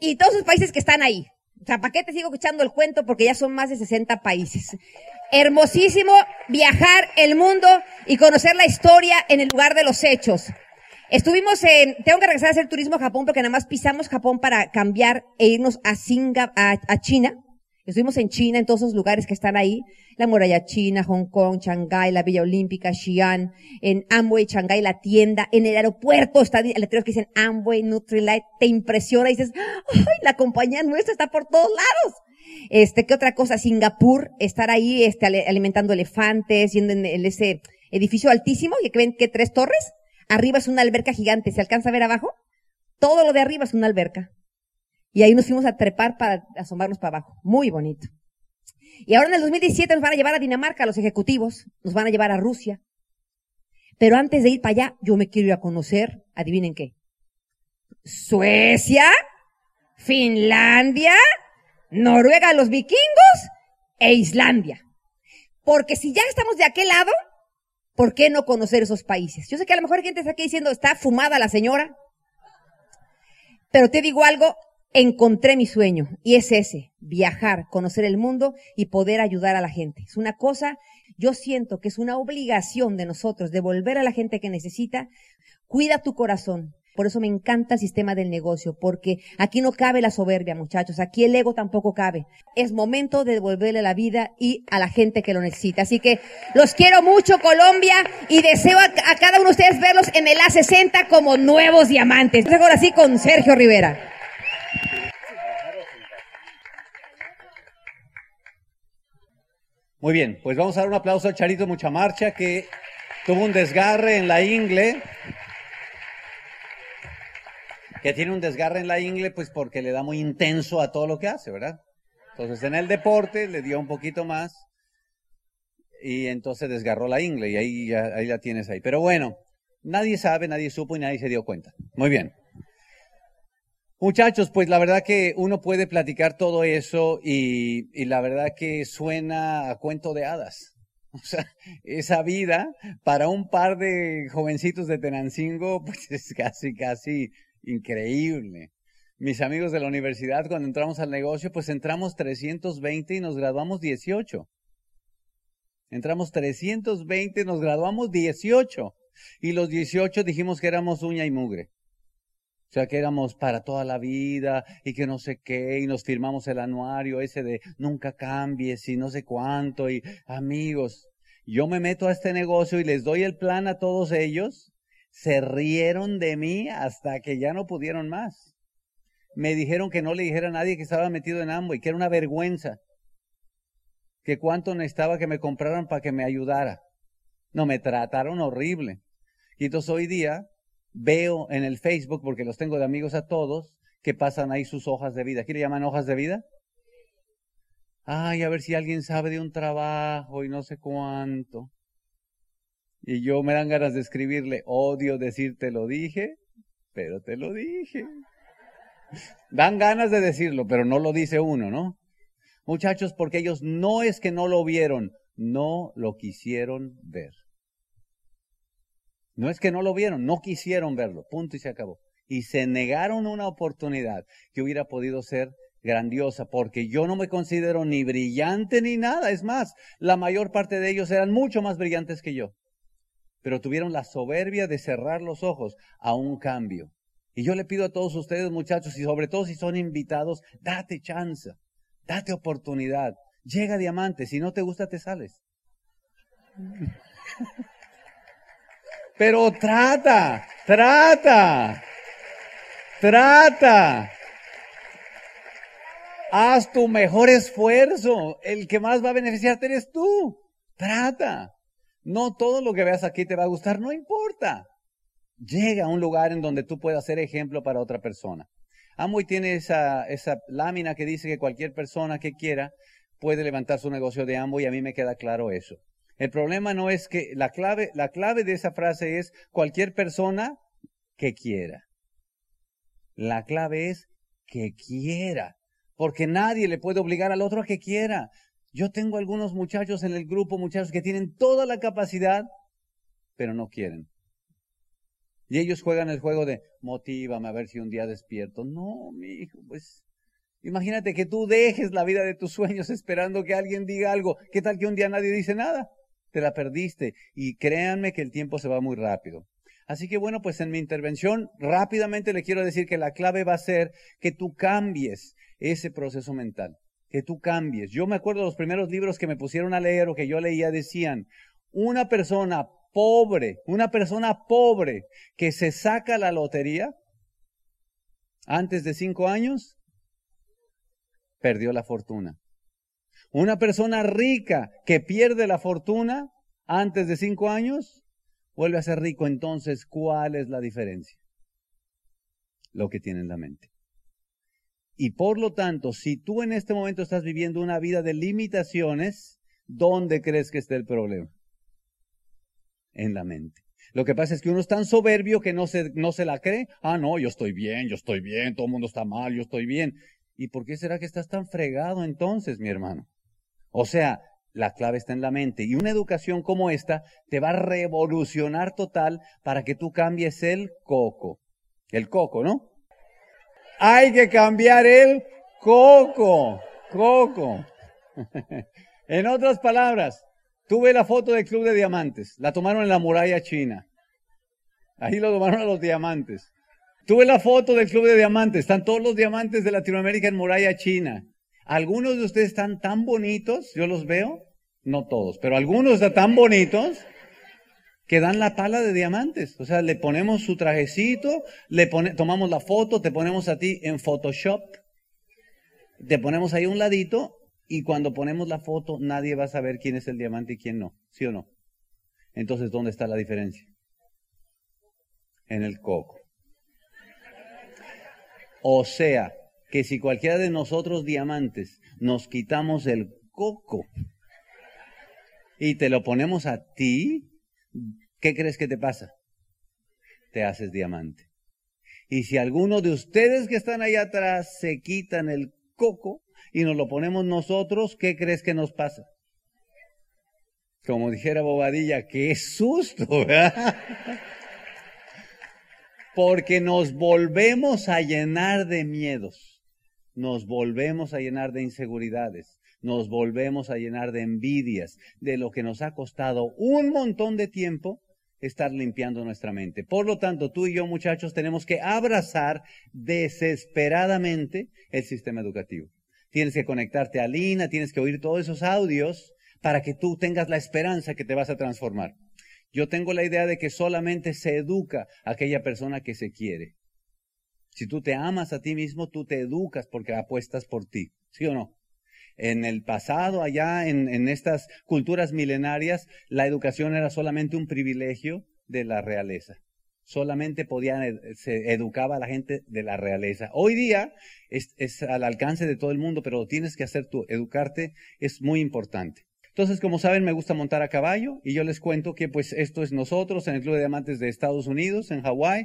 Y todos los países que están ahí, o sea, ¿para qué te sigo escuchando el cuento? Porque ya son más de 60 países. Hermosísimo viajar el mundo y conocer la historia en el lugar de los hechos. Estuvimos en, tengo que regresar a hacer turismo a Japón porque nada más pisamos Japón para cambiar e irnos a Singa, a China. Estuvimos en China, en todos esos lugares que están ahí. La muralla china, Hong Kong, Shanghái, la Villa Olímpica, Xi'an, en Amway, Shanghái, la tienda, en el aeropuerto está letreros que dicen Amway, Nutrilite, te impresiona y dices, ay, la compañía nuestra está por todos lados. Este, ¿qué otra cosa? Singapur, estar ahí, este, alimentando elefantes, yendo en, ese edificio altísimo, y que ven que tres torres, arriba es una alberca gigante, ¿se alcanza a ver abajo? Todo lo de arriba es una alberca. Y ahí nos fuimos a trepar para asomarnos para abajo. Muy bonito. Y ahora en el 2017 nos van a llevar a Dinamarca, los ejecutivos, nos van a llevar a Rusia. Pero antes de ir para allá, yo me quiero ir a conocer, adivinen qué. Suecia, Finlandia, Noruega, los vikingos e Islandia. Porque si ya estamos de aquel lado, ¿por qué no conocer esos países? Yo sé que a lo mejor hay gente está aquí diciendo, está fumada la señora. Pero te digo algo, encontré mi sueño y es ese, viajar, conocer el mundo y poder ayudar a la gente. Es una cosa, yo siento que es una obligación de nosotros devolver a la gente que necesita. Cuida tu corazón, Por eso me encanta el sistema del negocio, porque aquí no cabe la soberbia, muchachos. Aquí el ego tampoco cabe. Es momento de devolverle la vida y a la gente que lo necesita. Así que los quiero mucho, Colombia, y deseo a, a cada uno de ustedes verlos en el A60 como nuevos diamantes. Ahora sí con Sergio Rivera. Muy bien, pues vamos a dar un aplauso a Charito Muchamarcha que tuvo un desgarre en la ingle. Que tiene un desgarre en la ingle, pues porque le da muy intenso a todo lo que hace, ¿verdad? Entonces en el deporte le dio un poquito más y entonces desgarró la ingle y ahí, ahí la tienes ahí. Pero bueno, nadie sabe, nadie supo y nadie se dio cuenta. Muy bien. Muchachos, pues la verdad que uno puede platicar todo eso y, la verdad que suena a cuento de hadas. O sea, esa vida para un par de jovencitos de Tenancingo, pues es casi, casi increíble. Mis amigos de la universidad, cuando entramos al negocio, pues entramos 320 y nos graduamos 18. Entramos 320, nos graduamos 18. Y los 18 dijimos que éramos uña y mugre. O sea, que éramos para toda la vida y que no sé qué, y nos firmamos el anuario ese de nunca cambies y no sé cuánto, y amigos, yo me meto a este negocio y les doy el plan a todos ellos, se rieron de mí hasta que ya no pudieron más. Me dijeron que no le dijera a nadie que estaba metido en y que era una vergüenza, que cuánto necesitaba que me compraran para que me ayudara. No, me trataron horrible. Y entonces hoy día veo en el Facebook, porque los tengo de amigos a todos, que pasan ahí sus hojas de vida. ¿Qué le llaman hojas de vida? Ay, a ver si alguien sabe de un trabajo y no sé cuánto. Y yo me dan ganas de escribirle, odio decirte lo dije, pero te lo dije. Dan ganas de decirlo, pero no lo dice uno, ¿no? Muchachos, porque ellos no es que no lo vieron, no lo quisieron ver. No es que no lo vieron, no quisieron verlo, punto y se acabó. Y se negaron una oportunidad que hubiera podido ser grandiosa, porque yo no me considero ni brillante ni nada. Es más, la mayor parte de ellos eran mucho más brillantes que yo. Pero tuvieron la soberbia de cerrar los ojos a un cambio. Y yo le pido a todos ustedes, muchachos, y sobre todo si son invitados, date chance, date oportunidad. Llega diamante, si no te gusta, te sales. Pero trata, trata, trata. Haz tu mejor esfuerzo. El que más va a beneficiarte eres tú. Trata. No todo lo que veas aquí te va a gustar, no importa. Llega a un lugar en donde tú puedas ser ejemplo para otra persona. Amway tiene esa, esa lámina que dice que cualquier persona que quiera puede levantar su negocio de Amway y a mí me queda claro eso. El problema no es que la clave, la clave de esa frase es cualquier persona que quiera. La clave es que quiera, porque nadie le puede obligar al otro a que quiera. Yo tengo algunos muchachos en el grupo, muchachos que tienen toda la capacidad, pero no quieren. Y ellos juegan el juego de motívame a ver si un día despierto. No, mi hijo, pues imagínate que tú dejes la vida de tus sueños esperando que alguien diga algo. ¿Qué tal que un día nadie dice nada? Te la perdiste. Y créanme que el tiempo se va muy rápido. Así que bueno, pues en mi intervención rápidamente le quiero decir que la clave va a ser que tú cambies ese proceso mental, que tú cambies. Yo me acuerdo de los primeros libros que me pusieron a leer o que yo leía decían, una persona pobre, una persona pobre que se saca la lotería antes de cinco años, perdió la fortuna. Una persona rica que pierde la fortuna antes de cinco años, vuelve a ser rico. Entonces, ¿cuál es la diferencia? Lo que tiene en la mente. Y por lo tanto, si tú en este momento estás viviendo una vida de limitaciones, ¿dónde crees que está el problema? En la mente. Lo que pasa es que uno es tan soberbio que no se, no se la cree. Ah, no, yo estoy bien, yo estoy bien, todo el mundo está mal, yo estoy bien. ¿Y por qué será que estás tan fregado entonces, mi hermano? O sea, la clave está en la mente. Y una educación como esta te va a revolucionar total para que tú cambies el coco. El coco, ¿no? Hay que cambiar el coco. Coco. en otras palabras, tuve la foto del Club de Diamantes. La tomaron en la muralla china. Ahí lo tomaron a los diamantes. Tuve la foto del Club de Diamantes. Están todos los diamantes de Latinoamérica en muralla china. Algunos de ustedes están tan bonitos, yo los veo, no todos, pero algunos están tan bonitos que dan la pala de diamantes. O sea, le ponemos su trajecito, le tomamos la foto, te ponemos a ti en Photoshop, te ponemos ahí un ladito y cuando ponemos la foto nadie va a saber quién es el diamante y quién no, ¿sí o no? Entonces, ¿dónde está la diferencia? En el coco. O sea, que si cualquiera de nosotros diamantes nos quitamos el coco y te lo ponemos a ti, ¿qué crees que te pasa? Te haces diamante. Y si alguno de ustedes que están ahí atrás se quitan el coco y nos lo ponemos nosotros, ¿qué crees que nos pasa? Como dijera Bobadilla, qué susto, ¿verdad? Porque nos volvemos a llenar de miedos, nos volvemos a llenar de inseguridades, nos volvemos a llenar de envidias, de lo que nos ha costado un montón de tiempo estar limpiando nuestra mente. Por lo tanto, tú y yo, muchachos, tenemos que abrazar desesperadamente el sistema educativo. Tienes que conectarte a Lina, tienes que oír todos esos audios para que tú tengas la esperanza que te vas a transformar. Yo tengo la idea de que solamente se educa a aquella persona que se quiere. Si tú te amas a ti mismo, tú te educas porque apuestas por ti. ¿Sí o no? En el pasado, allá en, estas culturas milenarias, la educación era solamente un privilegio de la realeza. Solamente podían, eh, se educaba a la gente de la realeza. Hoy día es, al alcance de todo el mundo, pero lo tienes que hacer tú. Educarte es muy importante. Entonces, como saben, me gusta montar a caballo y yo les cuento que pues esto es nosotros en el Club de Diamantes de Estados Unidos, en Hawái.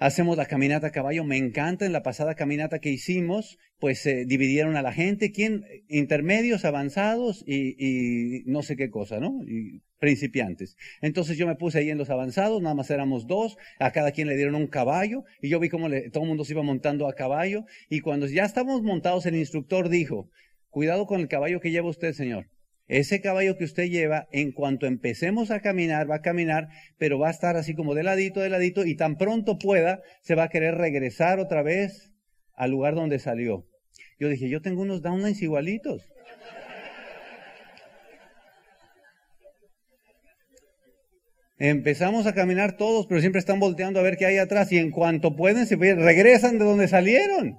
Hacemos la caminata a caballo, me encanta. En la pasada caminata que hicimos, pues se dividieron a la gente, ¿quién? Intermedios, avanzados y, y, no sé qué cosa, ¿no? Y principiantes. Entonces yo me puse ahí en los avanzados, nada más éramos dos, a cada quien le dieron un caballo y yo vi cómo le, todo el mundo se iba montando a caballo y cuando ya estábamos montados el instructor dijo, cuidado con el caballo que lleva usted, señor. Ese caballo que usted lleva, en cuanto empecemos a caminar, va a caminar, pero va a estar así como de ladito, de ladito, y tan pronto pueda, se va a querer regresar otra vez al lugar donde salió. Yo dije, yo tengo unos downlines igualitos. Empezamos a caminar todos, pero siempre están volteando a ver qué hay atrás y en cuanto pueden se regresan de donde salieron.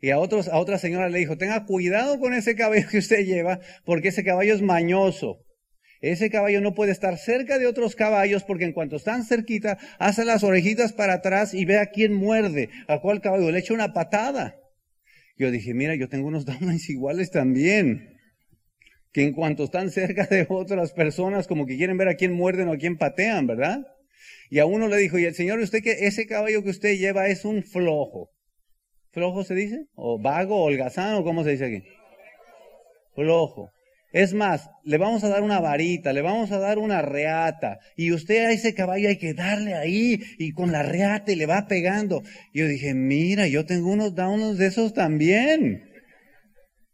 Y a, otros, a otra señora le dijo, tenga cuidado con ese caballo que usted lleva, porque ese caballo es mañoso. Ese caballo no puede estar cerca de otros caballos porque en cuanto están cerquita, hace las orejitas para atrás y ve a quién muerde, a cuál caballo, le echa una patada. Yo dije, mira, yo tengo unos downlines iguales también, que en cuanto están cerca de otras personas, como que quieren ver a quién muerden o a quién patean, ¿verdad? Y a uno le dijo, y el señor, usted que ese caballo que usted lleva es un flojo. ¿Flojo se dice? ¿O vago, holgazán, o cómo se dice aquí? Flojo. Es más, le vamos a dar una varita, le vamos a dar una reata, y usted a ese caballo hay que darle ahí, y con la reata y le va pegando. Y yo dije, mira, yo tengo unos downs de esos también.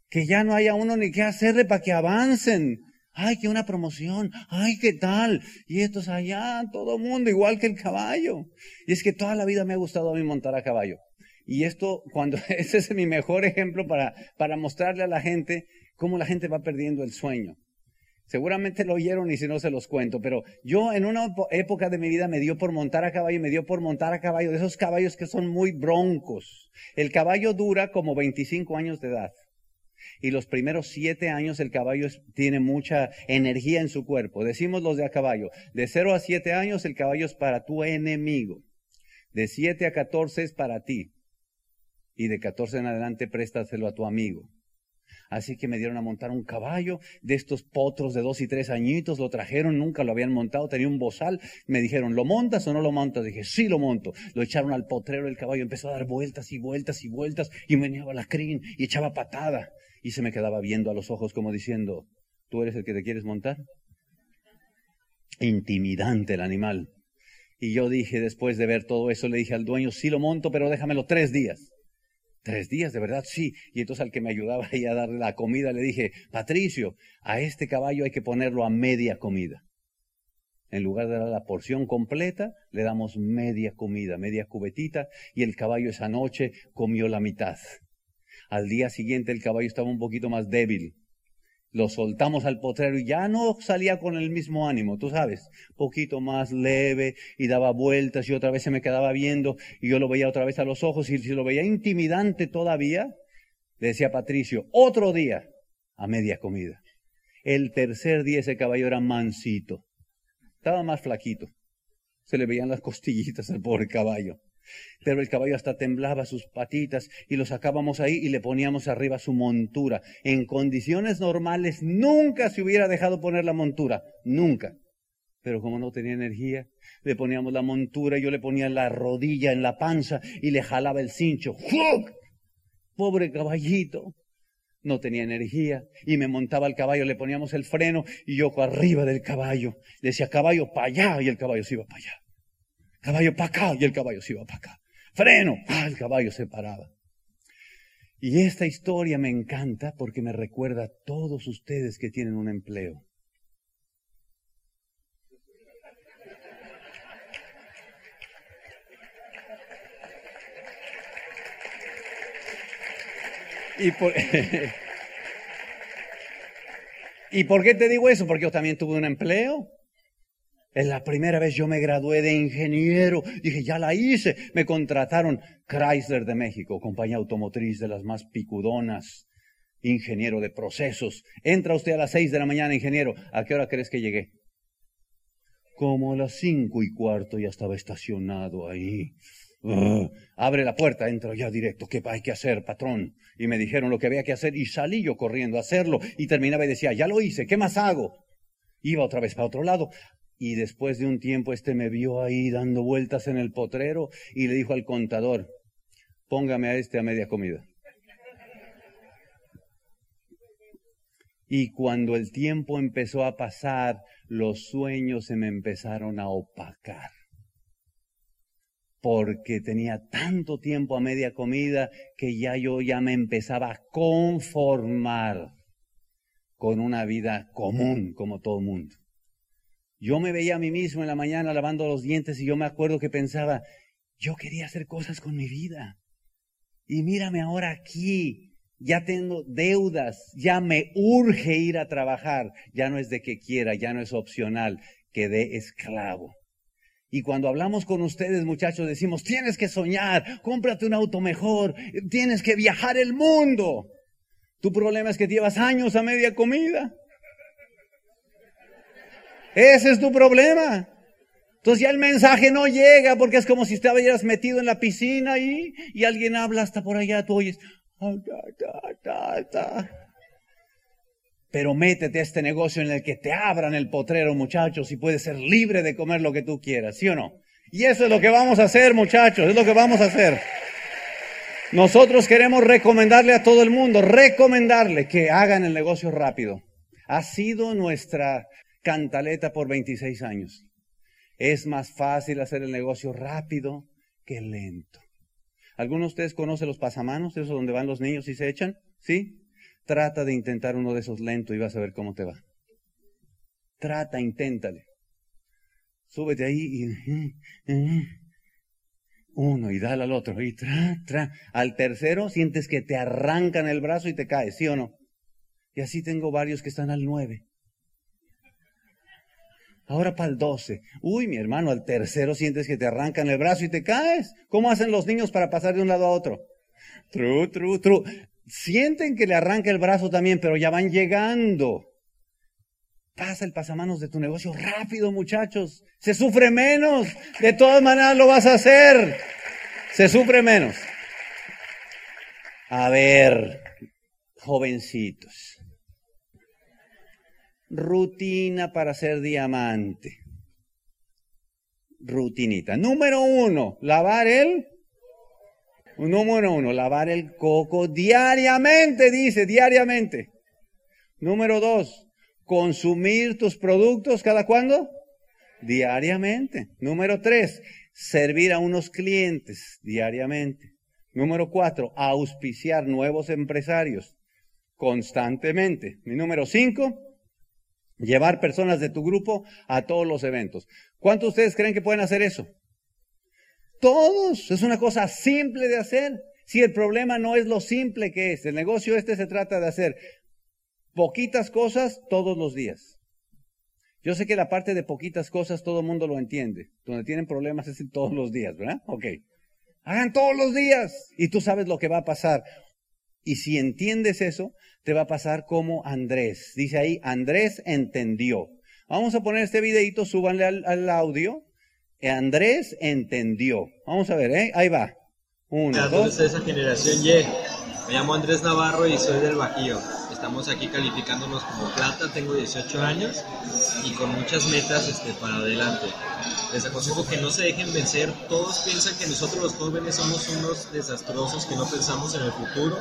Que ya no haya uno ni qué hacerle para que avancen. Ay, que una promoción. Ay, qué tal. Y estos allá, todo mundo igual que el caballo. Y es que toda la vida me ha gustado a mí montar a caballo. Y esto, cuando, ese es mi mejor ejemplo para, para mostrarle a la gente cómo la gente va perdiendo el sueño. Seguramente lo oyeron y si no se los cuento, pero yo en una época de mi vida me dio por montar a caballo, me dio por montar a caballo, de esos caballos que son muy broncos. El caballo dura como 25 años de edad. Y los primeros siete años el caballo tiene mucha energía en su cuerpo. Decimos los de a caballo. De 0 a 7 años el caballo es para tu enemigo. De 7 a 14 es para ti y de 14 en adelante préstaselo a tu amigo. Así que me dieron a montar un caballo de estos potros de dos y tres añitos, lo trajeron, nunca lo habían montado, tenía un bozal, me dijeron, ¿lo montas o no lo montas? Dije, sí lo monto. Lo echaron al potrero, el caballo empezó a dar vueltas y vueltas y vueltas y meneaba la crin y echaba patada y se me quedaba viendo a los ojos como diciendo, ¿tú eres el que te quieres montar? Intimidante el animal. Y yo dije, después de ver todo eso, le dije al dueño, sí lo monto, pero déjamelo tres días. Tres días, de verdad, sí. Y entonces al que me ayudaba ahí a darle la comida le dije, Patricio, a este caballo hay que ponerlo a media comida. En lugar de dar la porción completa, le damos media comida, media cubetita, y el caballo esa noche comió la mitad. Al día siguiente el caballo estaba un poquito más débil. Lo soltamos al potrero y ya no salía con el mismo ánimo, tú sabes, poquito más leve y daba vueltas y otra vez se me quedaba viendo y yo lo veía otra vez a los ojos y si lo veía intimidante todavía, le decía Patricio, otro día a media comida. El tercer día ese caballo era mansito, estaba más flaquito, se le veían las costillitas al pobre caballo. Pero el caballo hasta temblaba sus patitas y lo sacábamos ahí y le poníamos arriba su montura. En condiciones normales nunca se hubiera dejado poner la montura, nunca. Pero como no tenía energía, le poníamos la montura, y yo le ponía la rodilla en la panza y le jalaba el cincho. Pobre caballito. No tenía energía y me montaba el caballo, le poníamos el freno y yo arriba del caballo. Le decía caballo para allá y el caballo se iba para allá. Caballo para acá y el caballo se iba para acá. Freno, ah, el caballo se paraba. Y esta historia me encanta porque me recuerda a todos ustedes que tienen un empleo. Y por, ¿Y por qué te digo eso? Porque yo también tuve un empleo. Es la primera vez yo me gradué de ingeniero. Dije, ya la hice. Me contrataron Chrysler de México, compañía automotriz de las más picudonas. Ingeniero de procesos. Entra usted a las seis de la mañana, ingeniero. ¿A qué hora crees que llegué? Como a las cinco y cuarto ya estaba estacionado ahí. Ah, abre la puerta, entro ya directo. ¿Qué hay que hacer, patrón? Y me dijeron lo que había que hacer y salí yo corriendo a hacerlo. Y terminaba y decía, ya lo hice, ¿qué más hago? Iba otra vez para otro lado. Y después de un tiempo este me vio ahí dando vueltas en el potrero y le dijo al contador, póngame a este a media comida. Y cuando el tiempo empezó a pasar, los sueños se me empezaron a opacar. Porque tenía tanto tiempo a media comida que ya yo ya me empezaba a conformar con una vida común como todo mundo. Yo me veía a mí mismo en la mañana lavando los dientes y yo me acuerdo que pensaba, yo quería hacer cosas con mi vida. Y mírame ahora aquí, ya tengo deudas, ya me urge ir a trabajar, ya no es de que quiera, ya no es opcional, quedé esclavo. Y cuando hablamos con ustedes, muchachos, decimos, tienes que soñar, cómprate un auto mejor, tienes que viajar el mundo. Tu problema es que llevas años a media comida. Ese es tu problema. Entonces ya el mensaje no llega porque es como si estuvieras metido en la piscina y, y alguien habla hasta por allá, tú oyes. Pero métete a este negocio en el que te abran el potrero, muchachos, y puedes ser libre de comer lo que tú quieras, ¿sí o no? Y eso es lo que vamos a hacer, muchachos, es lo que vamos a hacer. Nosotros queremos recomendarle a todo el mundo, recomendarle que hagan el negocio rápido. Ha sido nuestra cantaleta por 26 años. Es más fácil hacer el negocio rápido que lento. ¿Alguno de ustedes conoce los pasamanos, esos donde van los niños y se echan? ¿Sí? Trata de intentar uno de esos lento y vas a ver cómo te va. Trata, inténtale. Súbete ahí y uno y dale al otro y tra, tra. Al tercero sientes que te arrancan el brazo y te caes, ¿sí o no? Y así tengo varios que están al nueve. Ahora para el 12. Uy, mi hermano, al tercero sientes que te arrancan el brazo y te caes. ¿Cómo hacen los niños para pasar de un lado a otro? Tru, tru, tru. Sienten que le arranca el brazo también, pero ya van llegando. Pasa el pasamanos de tu negocio rápido, muchachos. Se sufre menos. De todas maneras lo vas a hacer. Se sufre menos. A ver, jovencitos rutina para ser diamante. Rutinita. Número uno, lavar el. Número uno, lavar el coco diariamente, dice, diariamente. Número dos, consumir tus productos cada cuándo? Diariamente. Número tres, servir a unos clientes diariamente. Número cuatro, auspiciar nuevos empresarios constantemente. Mi número cinco, Llevar personas de tu grupo a todos los eventos. ¿Cuántos de ustedes creen que pueden hacer eso? Todos. Es una cosa simple de hacer. Si el problema no es lo simple que es, el negocio este se trata de hacer poquitas cosas todos los días. Yo sé que la parte de poquitas cosas todo el mundo lo entiende. Donde tienen problemas es todos los días, ¿verdad? Ok. Hagan todos los días y tú sabes lo que va a pasar. Y si entiendes eso, te va a pasar como Andrés. Dice ahí, Andrés entendió. Vamos a poner este videito, súbanle al, audio. Andrés entendió. Vamos a ver, ¿eh? Ahí va. Uno, dos. esa generación Y. Me llamo Andrés Navarro y soy del Bajío. Estamos aquí calificándonos como plata, tengo 18 años y con muchas metas este, para adelante. Les aconsejo que no se dejen vencer. Todos piensan que nosotros los jóvenes somos unos desastrosos que no pensamos en el futuro,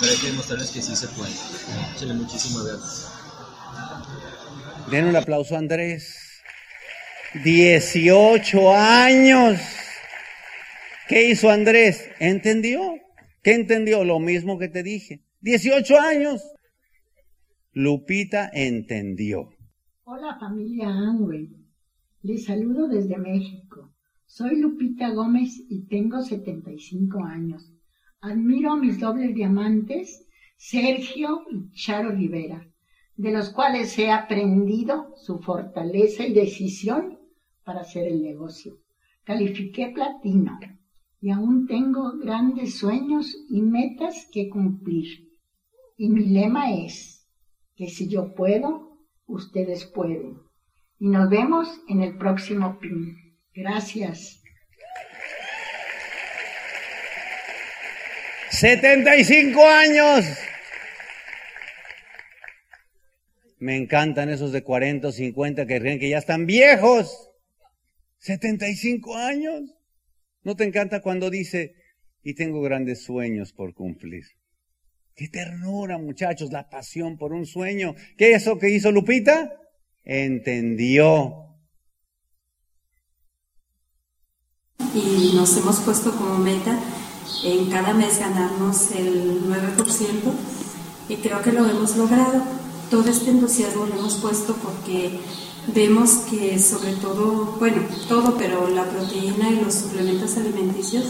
pero hay que demostrarles que sí se puede. Échenle muchísimas gracias. Den un aplauso a Andrés. 18 años. ¿Qué hizo Andrés? ¿Entendió? ¿Qué entendió? Lo mismo que te dije. 18 años. Lupita entendió. Hola familia Angüe. Les saludo desde México. Soy Lupita Gómez y tengo 75 años. Admiro a mis dobles diamantes, Sergio y Charo Rivera, de los cuales he aprendido su fortaleza y decisión para hacer el negocio. Califiqué platino y aún tengo grandes sueños y metas que cumplir. Y mi lema es que si yo puedo, ustedes pueden. Y nos vemos en el próximo PIN. Gracias. 75 años. Me encantan esos de 40 o 50 que creen que ya están viejos. 75 años. ¿No te encanta cuando dice, y tengo grandes sueños por cumplir? Qué ternura, muchachos, la pasión por un sueño. ¿Qué es eso que hizo Lupita? Entendió. Y nos hemos puesto como meta en cada mes ganarnos el 9% y creo que lo hemos logrado. Todo este entusiasmo lo hemos puesto porque vemos que sobre todo, bueno, todo, pero la proteína y los suplementos alimenticios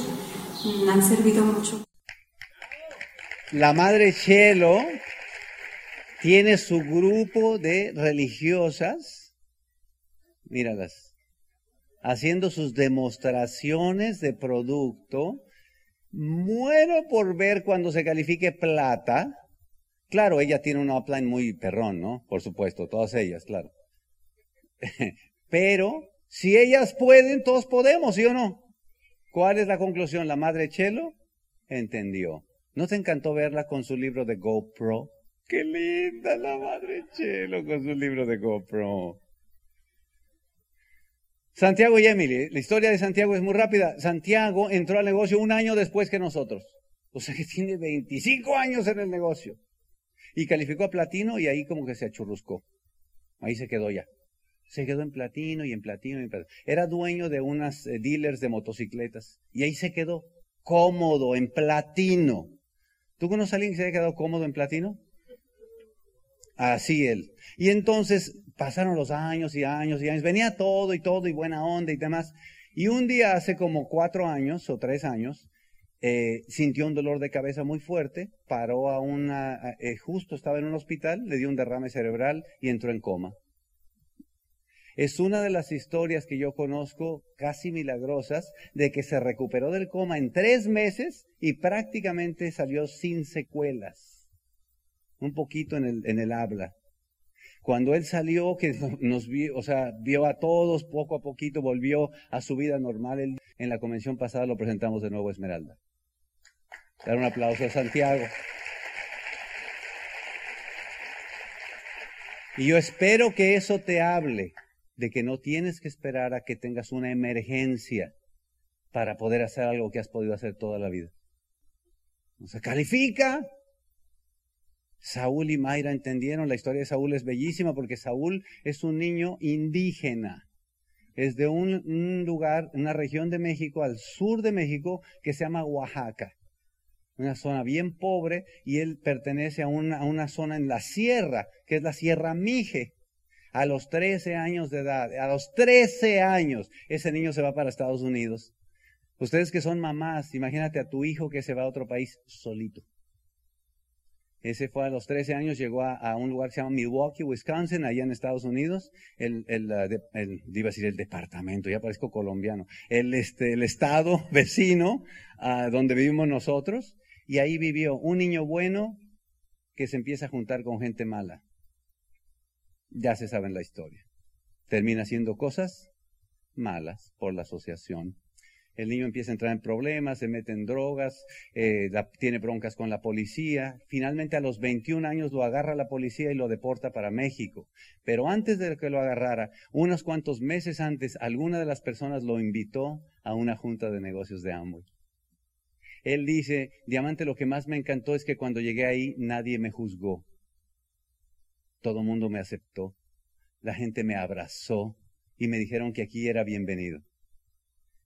han servido mucho. La madre Chelo tiene su grupo de religiosas, míralas, haciendo sus demostraciones de producto. Muero por ver cuando se califique plata. Claro, ella tiene un upline muy perrón, ¿no? Por supuesto, todas ellas, claro. Pero si ellas pueden, todos podemos, ¿sí o no? ¿Cuál es la conclusión? La madre Chelo entendió. ¿No te encantó verla con su libro de GoPro? Qué linda la madre Chelo con su libro de GoPro. Santiago y Emily, la historia de Santiago es muy rápida. Santiago entró al negocio un año después que nosotros. O sea que tiene 25 años en el negocio. Y calificó a platino y ahí como que se achurruscó. Ahí se quedó ya. Se quedó en platino y en platino y en platino. Era dueño de unas eh, dealers de motocicletas. Y ahí se quedó cómodo en platino. ¿Tú conoces a alguien que se haya quedado cómodo en platino? Así él. Y entonces pasaron los años y años y años. Venía todo y todo y buena onda y demás. Y un día hace como cuatro años o tres años, eh, sintió un dolor de cabeza muy fuerte, paró a una, eh, justo estaba en un hospital, le dio un derrame cerebral y entró en coma. Es una de las historias que yo conozco casi milagrosas de que se recuperó del coma en tres meses y prácticamente salió sin secuelas. Un poquito en el, en el habla. Cuando él salió, que nos vio, o sea, vio a todos poco a poquito, volvió a su vida normal. en la convención pasada lo presentamos de nuevo a Esmeralda. Dar un aplauso a Santiago. Y yo espero que eso te hable de que no tienes que esperar a que tengas una emergencia para poder hacer algo que has podido hacer toda la vida. No se califica. Saúl y Mayra entendieron, la historia de Saúl es bellísima porque Saúl es un niño indígena. Es de un, lugar, una región de México, al sur de México, que se llama Oaxaca. Una zona bien pobre y él pertenece a una, a una zona en la sierra, que es la Sierra Mije. A los 13 años de edad, a los 13 años, ese niño se va para Estados Unidos. Ustedes que son mamás, imagínate a tu hijo que se va a otro país solito. Ese fue a los 13 años, llegó a, un lugar que se llama Milwaukee, Wisconsin, allá en Estados Unidos. El, el, uh, el, decir el departamento, ya parezco colombiano. El, este, el estado vecino uh, donde vivimos nosotros. Y ahí vivió un niño bueno que se empieza a juntar con gente mala. Ya se sabe la historia. Termina haciendo cosas malas por la asociación el niño empieza a entrar en problemas, se mete en drogas, eh, tiene broncas con la policía. Finalmente a los 21 años lo agarra la policía y lo deporta para México. Pero antes de que lo agarrara, unos cuantos meses antes, alguna de las personas lo invitó a una junta de negocios de Amway. Él dice, Diamante, lo que más me encantó es que cuando llegué ahí nadie me juzgó. Todo el mundo me aceptó. La gente me abrazó y me dijeron que aquí era bienvenido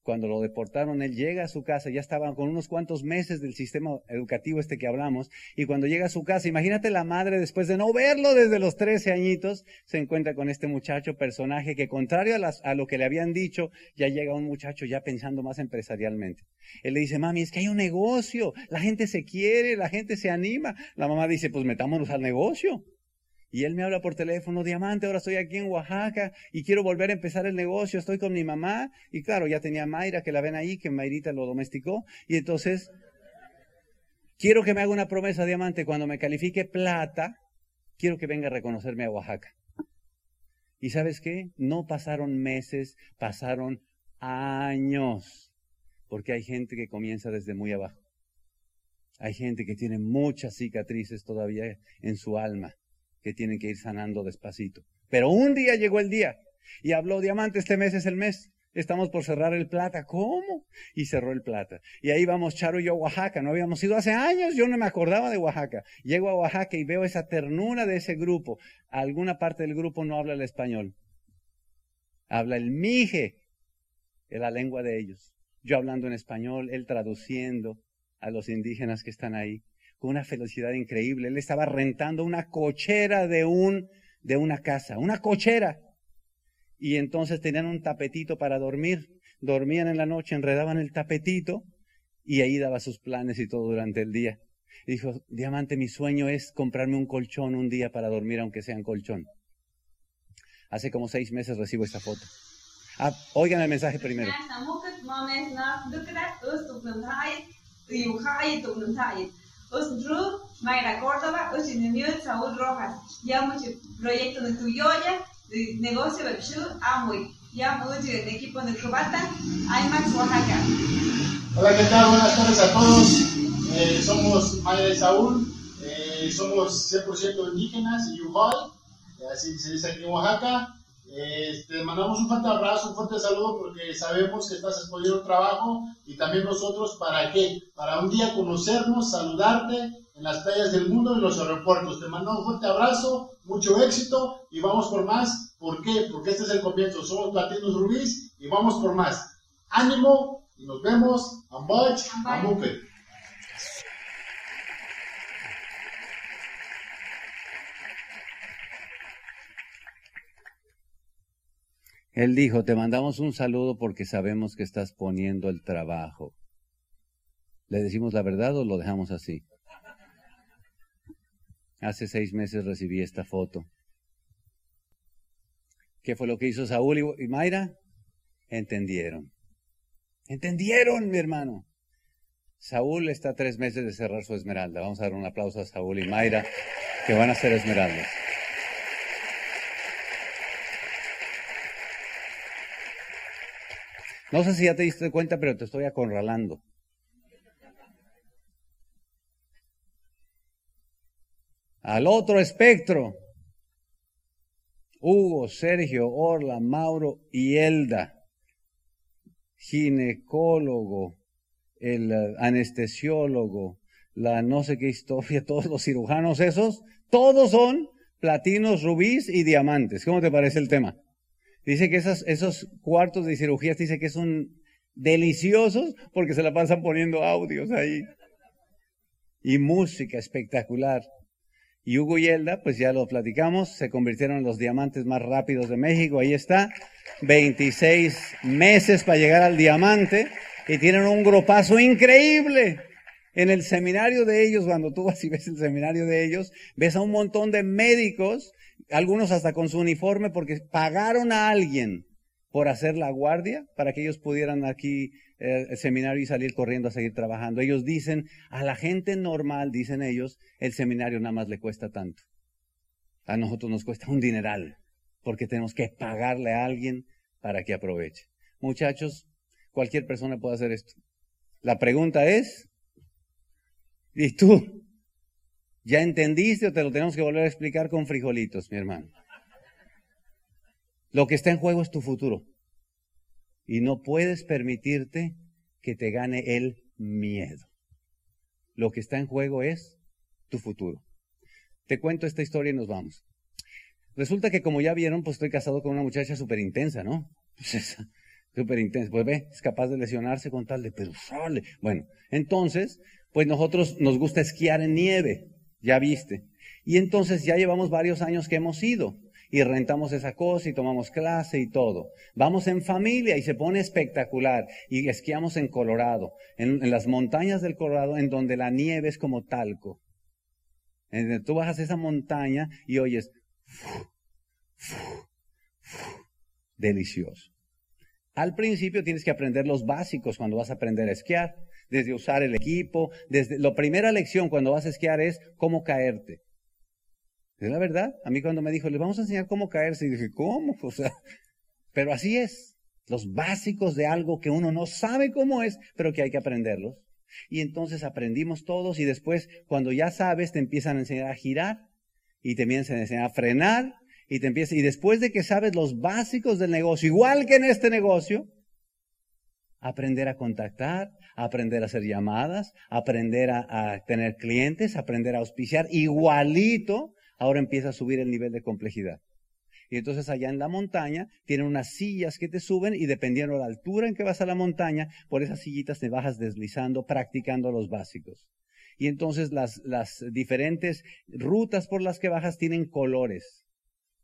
cuando lo deportaron, él llega a su casa, ya estaba con unos cuantos meses del sistema educativo este que hablamos, y cuando llega a su casa, imagínate la madre después de no verlo desde los 13 añitos, se encuentra con este muchacho, personaje que contrario a, a lo que le habían dicho, ya llega un muchacho ya pensando más empresarialmente. Él le dice, mami, es que hay un negocio, la gente se quiere, la gente se anima. La mamá dice, pues metámonos al negocio. Y él me habla por teléfono, Diamante, ahora estoy aquí en Oaxaca y quiero volver a empezar el negocio, estoy con mi mamá. Y claro, ya tenía a Mayra, que la ven ahí, que Mayrita lo domesticó. Y entonces, quiero que me haga una promesa, Diamante, cuando me califique plata, quiero que venga a reconocerme a Oaxaca. ¿Y sabes qué? No pasaron meses, pasaron años. Porque hay gente que comienza desde muy abajo. Hay gente que tiene muchas cicatrices todavía en su alma que tienen que ir sanando despacito. Pero un día llegó el día y habló Diamante, este mes es el mes. Estamos por cerrar el plata. ¿Cómo? Y cerró el plata. Y ahí vamos Charo y yo a Oaxaca. No habíamos ido hace años. Yo no me acordaba de Oaxaca. Llego a Oaxaca y veo esa ternura de ese grupo. Alguna parte del grupo no habla el español. Habla el mije, la lengua de ellos. Yo hablando en español, él traduciendo a los indígenas que están ahí con una felicidad increíble. Él estaba rentando una cochera de un, de una casa, una cochera. Y entonces tenían un tapetito para dormir. Dormían en la noche, enredaban el tapetito y ahí daba sus planes y todo durante el día. Dijo, Diamante, mi sueño es comprarme un colchón un día para dormir, aunque sea en colchón. Hace como seis meses recibo esta foto. Ah, oigan el mensaje primero. Osdru, Mayra Córdoba, Osinemiu, Saúl Rojas. Ya mucho proyecto de Tuyoya, de negocio de Chu, Amway. Ya mucho del equipo de Cubata, IMAX Oaxaca. Hola, ¿qué tal? Buenas tardes a todos. Eh, somos Mayra y Saúl. Eh, somos 100% indígenas y Yuhol. Eh, así se dice aquí en Oaxaca. Eh, te mandamos un fuerte abrazo, un fuerte saludo porque sabemos que estás exponiendo un trabajo y también nosotros para qué? Para un día conocernos, saludarte en las playas del mundo, en los aeropuertos. Te mandamos un fuerte abrazo, mucho éxito y vamos por más. ¿Por qué? Porque este es el comienzo. Somos Platinos Rubís y vamos por más. Ánimo y nos vemos. Ambach, Amuke. Él dijo, te mandamos un saludo porque sabemos que estás poniendo el trabajo. ¿Le decimos la verdad o lo dejamos así? Hace seis meses recibí esta foto. ¿Qué fue lo que hizo Saúl y Mayra? Entendieron. Entendieron, mi hermano. Saúl está tres meses de cerrar su esmeralda. Vamos a dar un aplauso a Saúl y Mayra, que van a ser esmeraldas. No sé si ya te diste cuenta, pero te estoy acorralando. Al otro espectro, Hugo, Sergio, Orla, Mauro y Elda, ginecólogo, el anestesiólogo, la no sé qué historia, todos los cirujanos esos, todos son platinos, rubíes y diamantes. ¿Cómo te parece el tema? Dice que esos, cuartos de cirugías dice que son deliciosos porque se la pasan poniendo audios ahí. Y música espectacular. Y Hugo y Elda, pues ya lo platicamos, se convirtieron en los diamantes más rápidos de México. Ahí está, 26 meses para llegar al diamante y tienen un grupazo increíble. En el seminario de ellos, cuando tú vas y ves el seminario de ellos, ves a un montón de médicos, algunos hasta con su uniforme, porque pagaron a alguien por hacer la guardia para que ellos pudieran aquí eh, el seminario y salir corriendo a seguir trabajando. Ellos dicen, a la gente normal, dicen ellos, el seminario nada más le cuesta tanto. A nosotros nos cuesta un dineral, porque tenemos que pagarle a alguien para que aproveche. Muchachos, cualquier persona puede hacer esto. La pregunta es, ¿y tú? ¿Ya entendiste o te lo tenemos que volver a explicar con frijolitos, mi hermano? Lo que está en juego es tu futuro. Y no puedes permitirte que te gane el miedo. Lo que está en juego es tu futuro. Te cuento esta historia y nos vamos. Resulta que como ya vieron, pues estoy casado con una muchacha súper intensa, ¿no? Pues súper intensa. Pues ve, es capaz de lesionarse con tal de, pero sale. Bueno, entonces, pues nosotros nos gusta esquiar en nieve, ya viste. Y entonces ya llevamos varios años que hemos ido y rentamos esa cosa y tomamos clase y todo. Vamos en familia y se pone espectacular y esquiamos en Colorado, en, las montañas del Colorado en donde la nieve es como talco. En tú bajas esa montaña y oyes delicioso. Al principio tienes que aprender los básicos cuando vas a aprender a esquiar, desde usar el equipo, desde la primera lección cuando vas a esquiar es cómo caerte. Es la verdad. A mí cuando me dijo, le vamos a enseñar cómo caerse, y dije, ¿cómo? O sea, pero así es. Los básicos de algo que uno no sabe cómo es, pero que hay que aprenderlos. Y entonces aprendimos todos y después, cuando ya sabes, te empiezan a enseñar a girar y te empiezan a enseñar a frenar y te empieza, y después de que sabes los básicos del negocio, igual que en este negocio, aprender a contactar, aprender a hacer llamadas, aprender a, tener clientes, aprender a auspiciar, igualito ahora empieza a subir el nivel de complejidad. Y entonces allá en la montaña tienen unas sillas que te suben y dependiendo de la altura en que vas a la montaña, por esas sillitas te bajas deslizando, practicando los básicos. Y entonces las diferentes rutas por las que bajas tienen colores.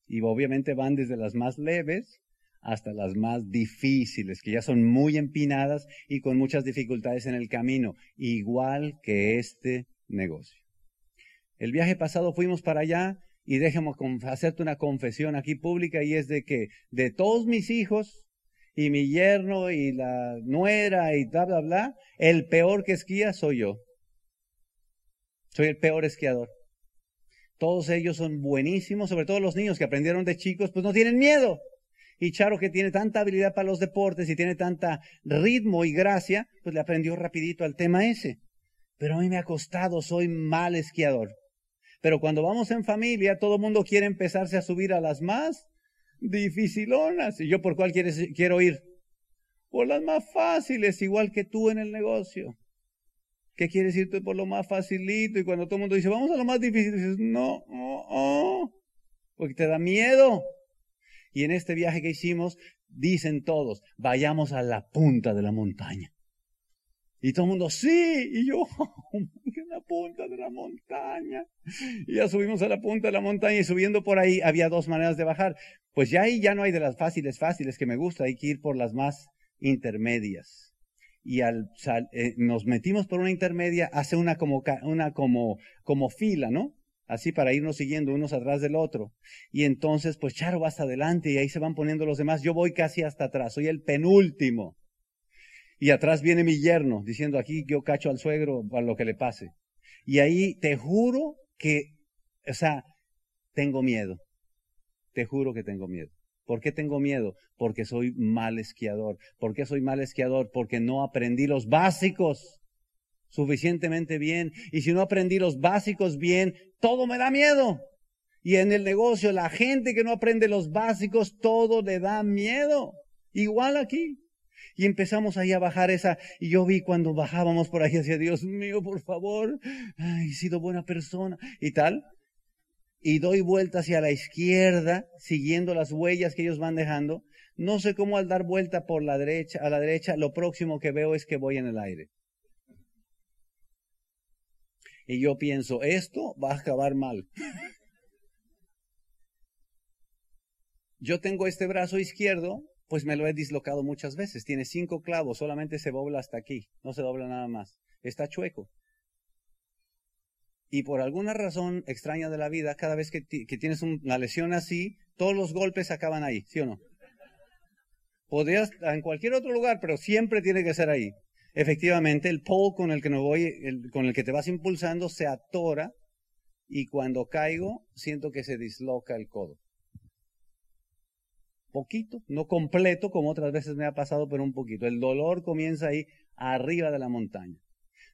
Y obviamente van desde las más leves hasta las más difíciles, que ya son muy empinadas y con muchas dificultades en el camino, igual que este negocio. El viaje pasado fuimos para allá y déjame hacerte una confesión aquí pública y es de que de todos mis hijos y mi yerno y la nuera y bla, bla, bla, el peor que esquía soy yo. Soy el peor esquiador. Todos ellos son buenísimos, sobre todo los niños que aprendieron de chicos, pues no tienen miedo. Y Charo, que tiene tanta habilidad para los deportes y tiene tanta ritmo y gracia, pues le aprendió rapidito al tema ese. Pero a mí me ha costado, soy mal esquiador. Pero cuando vamos en familia, todo el mundo quiere empezarse a subir a las más dificilonas. ¿Y yo por cuál quieres, quiero ir? Por las más fáciles, igual que tú en el negocio. ¿Qué quieres irte por lo más facilito? Y cuando todo el mundo dice, vamos a lo más difícil, dices, no, no, no, porque te da miedo. Y en este viaje que hicimos, dicen todos, vayamos a la punta de la montaña. Y todo el mundo, sí, y yo, en la punta de la montaña. Y ya subimos a la punta de la montaña y subiendo por ahí había dos maneras de bajar. Pues ya ahí ya no hay de las fáciles, fáciles que me gusta, hay que ir por las más intermedias. Y al eh, nos metimos por una intermedia, hace una como, una como, como fila, ¿no? Así para irnos siguiendo unos atrás del otro. Y entonces, pues Charo va hasta adelante y ahí se van poniendo los demás. Yo voy casi hasta atrás, soy el penúltimo. Y atrás viene mi yerno diciendo aquí yo cacho al suegro para lo que le pase. Y ahí te juro que, o sea, tengo miedo. Te juro que tengo miedo. ¿Por qué tengo miedo? Porque soy mal esquiador. ¿Por qué soy mal esquiador? Porque no aprendí los básicos suficientemente bien. Y si no aprendí los básicos bien, todo me da miedo. Y en el negocio, la gente que no aprende los básicos, todo le da miedo. Igual aquí. Y empezamos ahí a bajar esa, y yo vi cuando bajábamos por ahí hacia Dios mío, por favor, he sido buena persona y tal. Y doy vuelta hacia la izquierda, siguiendo las huellas que ellos van dejando. No sé cómo al dar vuelta por la derecha, a la derecha, lo próximo que veo es que voy en el aire. Y yo pienso, esto va a acabar mal. Yo tengo este brazo izquierdo, pues me lo he dislocado muchas veces. Tiene cinco clavos, solamente se dobla hasta aquí, no se dobla nada más. Está chueco. Y por alguna razón extraña de la vida, cada vez que, tienes una lesión así, todos los golpes acaban ahí, ¿sí o no? Podrías en cualquier otro lugar, pero siempre tiene que ser ahí. Efectivamente, el pole con el que, voy, con el que te vas impulsando se atora y cuando caigo siento que se disloca el codo poquito, no completo como otras veces me ha pasado, pero un poquito. El dolor comienza ahí arriba de la montaña.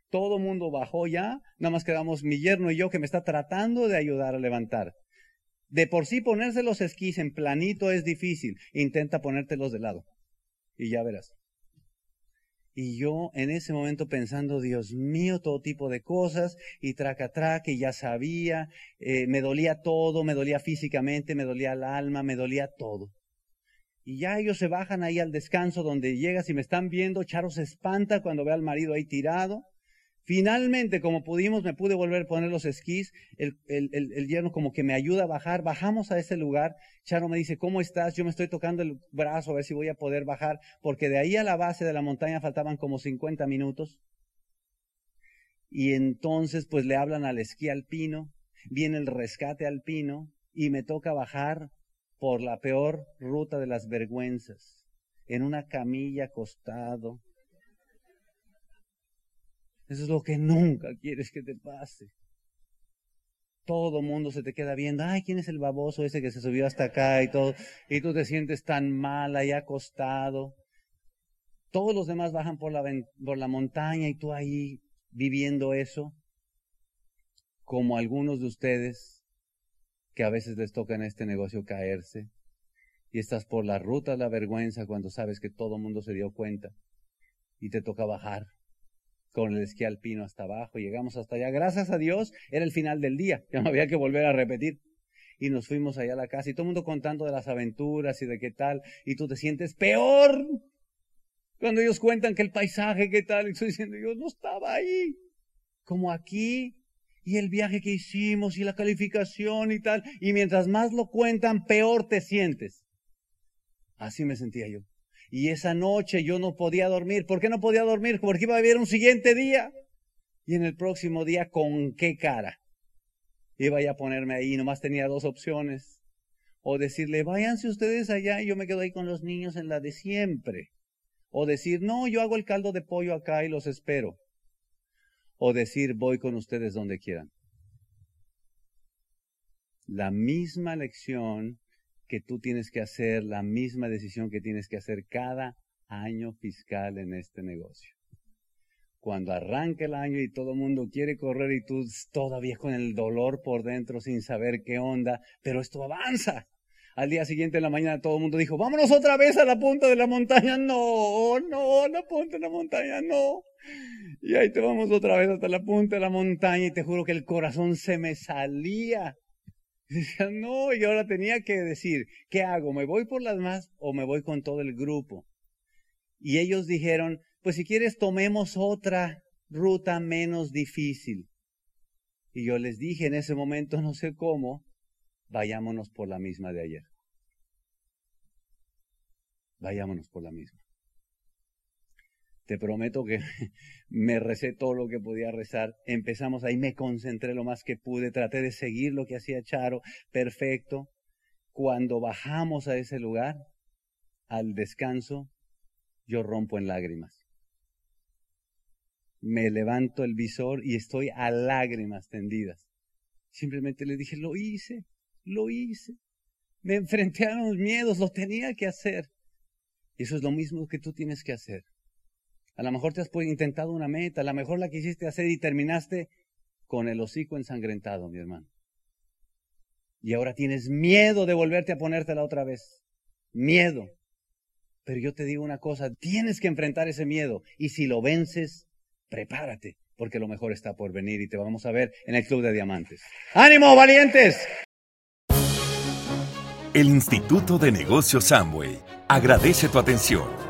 Todo mundo bajó ya, nada más quedamos mi yerno y yo que me está tratando de ayudar a levantar. De por sí ponerse los esquís en planito es difícil, intenta ponértelos de lado y ya verás. Y yo en ese momento pensando, Dios mío, todo tipo de cosas, y traca traca, y ya sabía, eh, me dolía todo, me dolía físicamente, me dolía el alma, me dolía todo. Y ya ellos se bajan ahí al descanso donde llegas y me están viendo. Charo se espanta cuando ve al marido ahí tirado. Finalmente, como pudimos, me pude volver a poner los esquís. El, yerno como que me ayuda a bajar. Bajamos a ese lugar. Charo me dice, ¿cómo estás? Yo me estoy tocando el brazo a ver si voy a poder bajar. Porque de ahí a la base de la montaña faltaban como 50 minutos. Y entonces, pues le hablan al esquí alpino. Viene el rescate alpino. Y me toca bajar por la peor ruta de las vergüenzas, en una camilla acostado. Eso es lo que nunca quieres que te pase. Todo mundo se te queda viendo, ay, ¿quién es el baboso ese que se subió hasta acá y todo? Y tú te sientes tan mal ahí acostado. Todos los demás bajan por la, por la montaña y tú ahí viviendo eso, como algunos de ustedes que a veces les toca en este negocio caerse y estás por la ruta de la vergüenza cuando sabes que todo mundo se dio cuenta y te toca bajar con el esquí alpino hasta abajo. Llegamos hasta allá. Gracias a Dios era el final del día. Ya no había que volver a repetir. Y nos fuimos allá a la casa y todo el mundo contando de las aventuras y de qué tal. Y tú te sientes peor cuando ellos cuentan que el paisaje, qué tal. Y estoy diciendo, yo no estaba ahí. Como aquí y el viaje que hicimos y la calificación y tal. Y mientras más lo cuentan, peor te sientes. Así me sentía yo. Y esa noche yo no podía dormir. ¿Por qué no podía dormir? Porque iba a haber un siguiente día. Y en el próximo día, ¿con qué cara? Iba a ponerme ahí. Nomás tenía dos opciones. O decirle, váyanse ustedes allá y yo me quedo ahí con los niños en la de siempre. O decir, no, yo hago el caldo de pollo acá y los espero o decir voy con ustedes donde quieran. La misma lección que tú tienes que hacer, la misma decisión que tienes que hacer cada año fiscal en este negocio. Cuando arranca el año y todo mundo quiere correr y tú todavía con el dolor por dentro sin saber qué onda, pero esto avanza. Al día siguiente en la mañana todo el mundo dijo, vámonos otra vez a la punta de la montaña. No, no, la punta de la montaña, no. Y ahí te vamos otra vez hasta la punta de la montaña y te juro que el corazón se me salía. Y decía, no, y ahora tenía que decir, ¿qué hago? ¿Me voy por las más o me voy con todo el grupo? Y ellos dijeron, pues si quieres tomemos otra ruta menos difícil. Y yo les dije en ese momento, no sé cómo, vayámonos por la misma de ayer. Vayámonos por la misma. Te prometo que me recé todo lo que podía rezar. Empezamos ahí, me concentré lo más que pude, traté de seguir lo que hacía Charo, perfecto. Cuando bajamos a ese lugar, al descanso, yo rompo en lágrimas. Me levanto el visor y estoy a lágrimas tendidas. Simplemente le dije, lo hice, lo hice. Me enfrenté a los miedos, lo tenía que hacer. Y eso es lo mismo que tú tienes que hacer. A lo mejor te has intentado una meta, a lo mejor la quisiste hacer y terminaste con el hocico ensangrentado, mi hermano. Y ahora tienes miedo de volverte a ponértela otra vez. Miedo. Pero yo te digo una cosa, tienes que enfrentar ese miedo. Y si lo vences, prepárate, porque lo mejor está por venir y te vamos a ver en el Club de Diamantes. ¡Ánimo, valientes! El Instituto de Negocios Samway agradece tu atención.